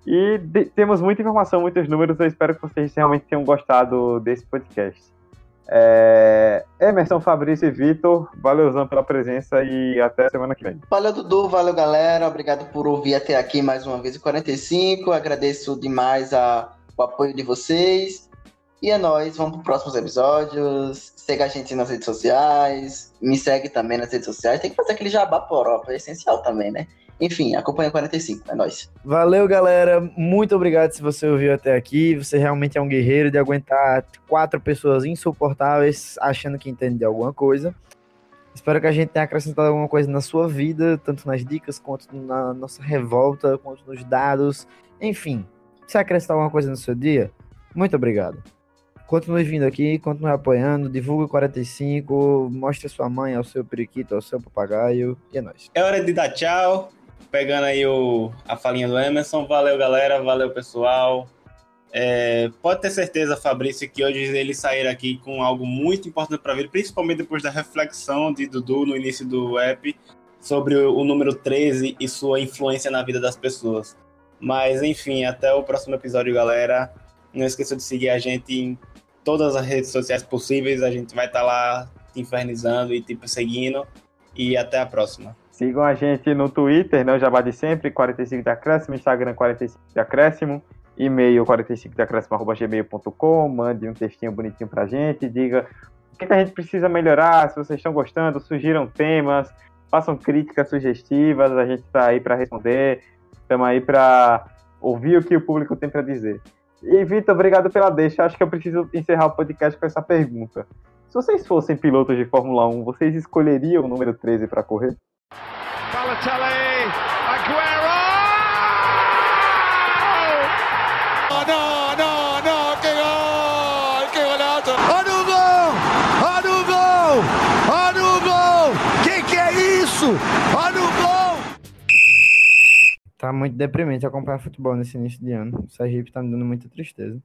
Speaker 1: E de, temos muita informação, muitos números. Eu espero que vocês realmente tenham gostado desse podcast. É... Emerson, Fabrício e Vitor, valeuzão pela presença e até semana que vem.
Speaker 2: Valeu, Dudu, valeu, galera. Obrigado por ouvir até aqui mais uma vez o 45. Agradeço demais a, o apoio de vocês. E é nóis, vamos para próximos episódios. Segue a gente nas redes sociais. Me segue também nas redes sociais. Tem que fazer aquele jabá por Europa, é essencial também, né? Enfim, acompanha 45, é nóis.
Speaker 3: Valeu, galera. Muito obrigado se você ouviu até aqui. Você realmente é um guerreiro de aguentar quatro pessoas insuportáveis achando que entende de alguma coisa. Espero que a gente tenha acrescentado alguma coisa na sua vida, tanto nas dicas, quanto na nossa revolta, quanto nos dados. Enfim, se acrescentar alguma coisa no seu dia, muito obrigado. Continue vindo aqui, continue apoiando, divulgue o 45, mostre sua mãe, ao seu periquito, ao seu papagaio, e é nóis.
Speaker 4: É hora de dar tchau pegando aí o, a falinha do Emerson. Valeu, galera. Valeu, pessoal. É, pode ter certeza, Fabrício, que hoje eles saíram aqui com algo muito importante para ver, principalmente depois da reflexão de Dudu no início do app sobre o, o número 13 e sua influência na vida das pessoas. Mas, enfim, até o próximo episódio, galera. Não esqueça de seguir a gente em todas as redes sociais possíveis. A gente vai estar tá lá te infernizando e te perseguindo. E até a próxima.
Speaker 1: Sigam a gente no Twitter, né, o Jabá de sempre, 45 de acréscimo, Instagram 45 de acréscimo, e-mail 45 de acréscimo.gmail.com, mande um textinho bonitinho pra gente, diga o que, que a gente precisa melhorar, se vocês estão gostando, sugiram temas, façam críticas sugestivas, a gente está aí para responder, estamos aí para ouvir o que o público tem para dizer. E, Vitor, obrigado pela deixa. Acho que eu preciso encerrar o podcast com essa pergunta. Se vocês fossem pilotos de Fórmula 1, vocês escolheriam o número 13 para correr?
Speaker 3: Tá muito deprimente acompanhar futebol nesse início de ano. O Sergipe tá me dando muita tristeza.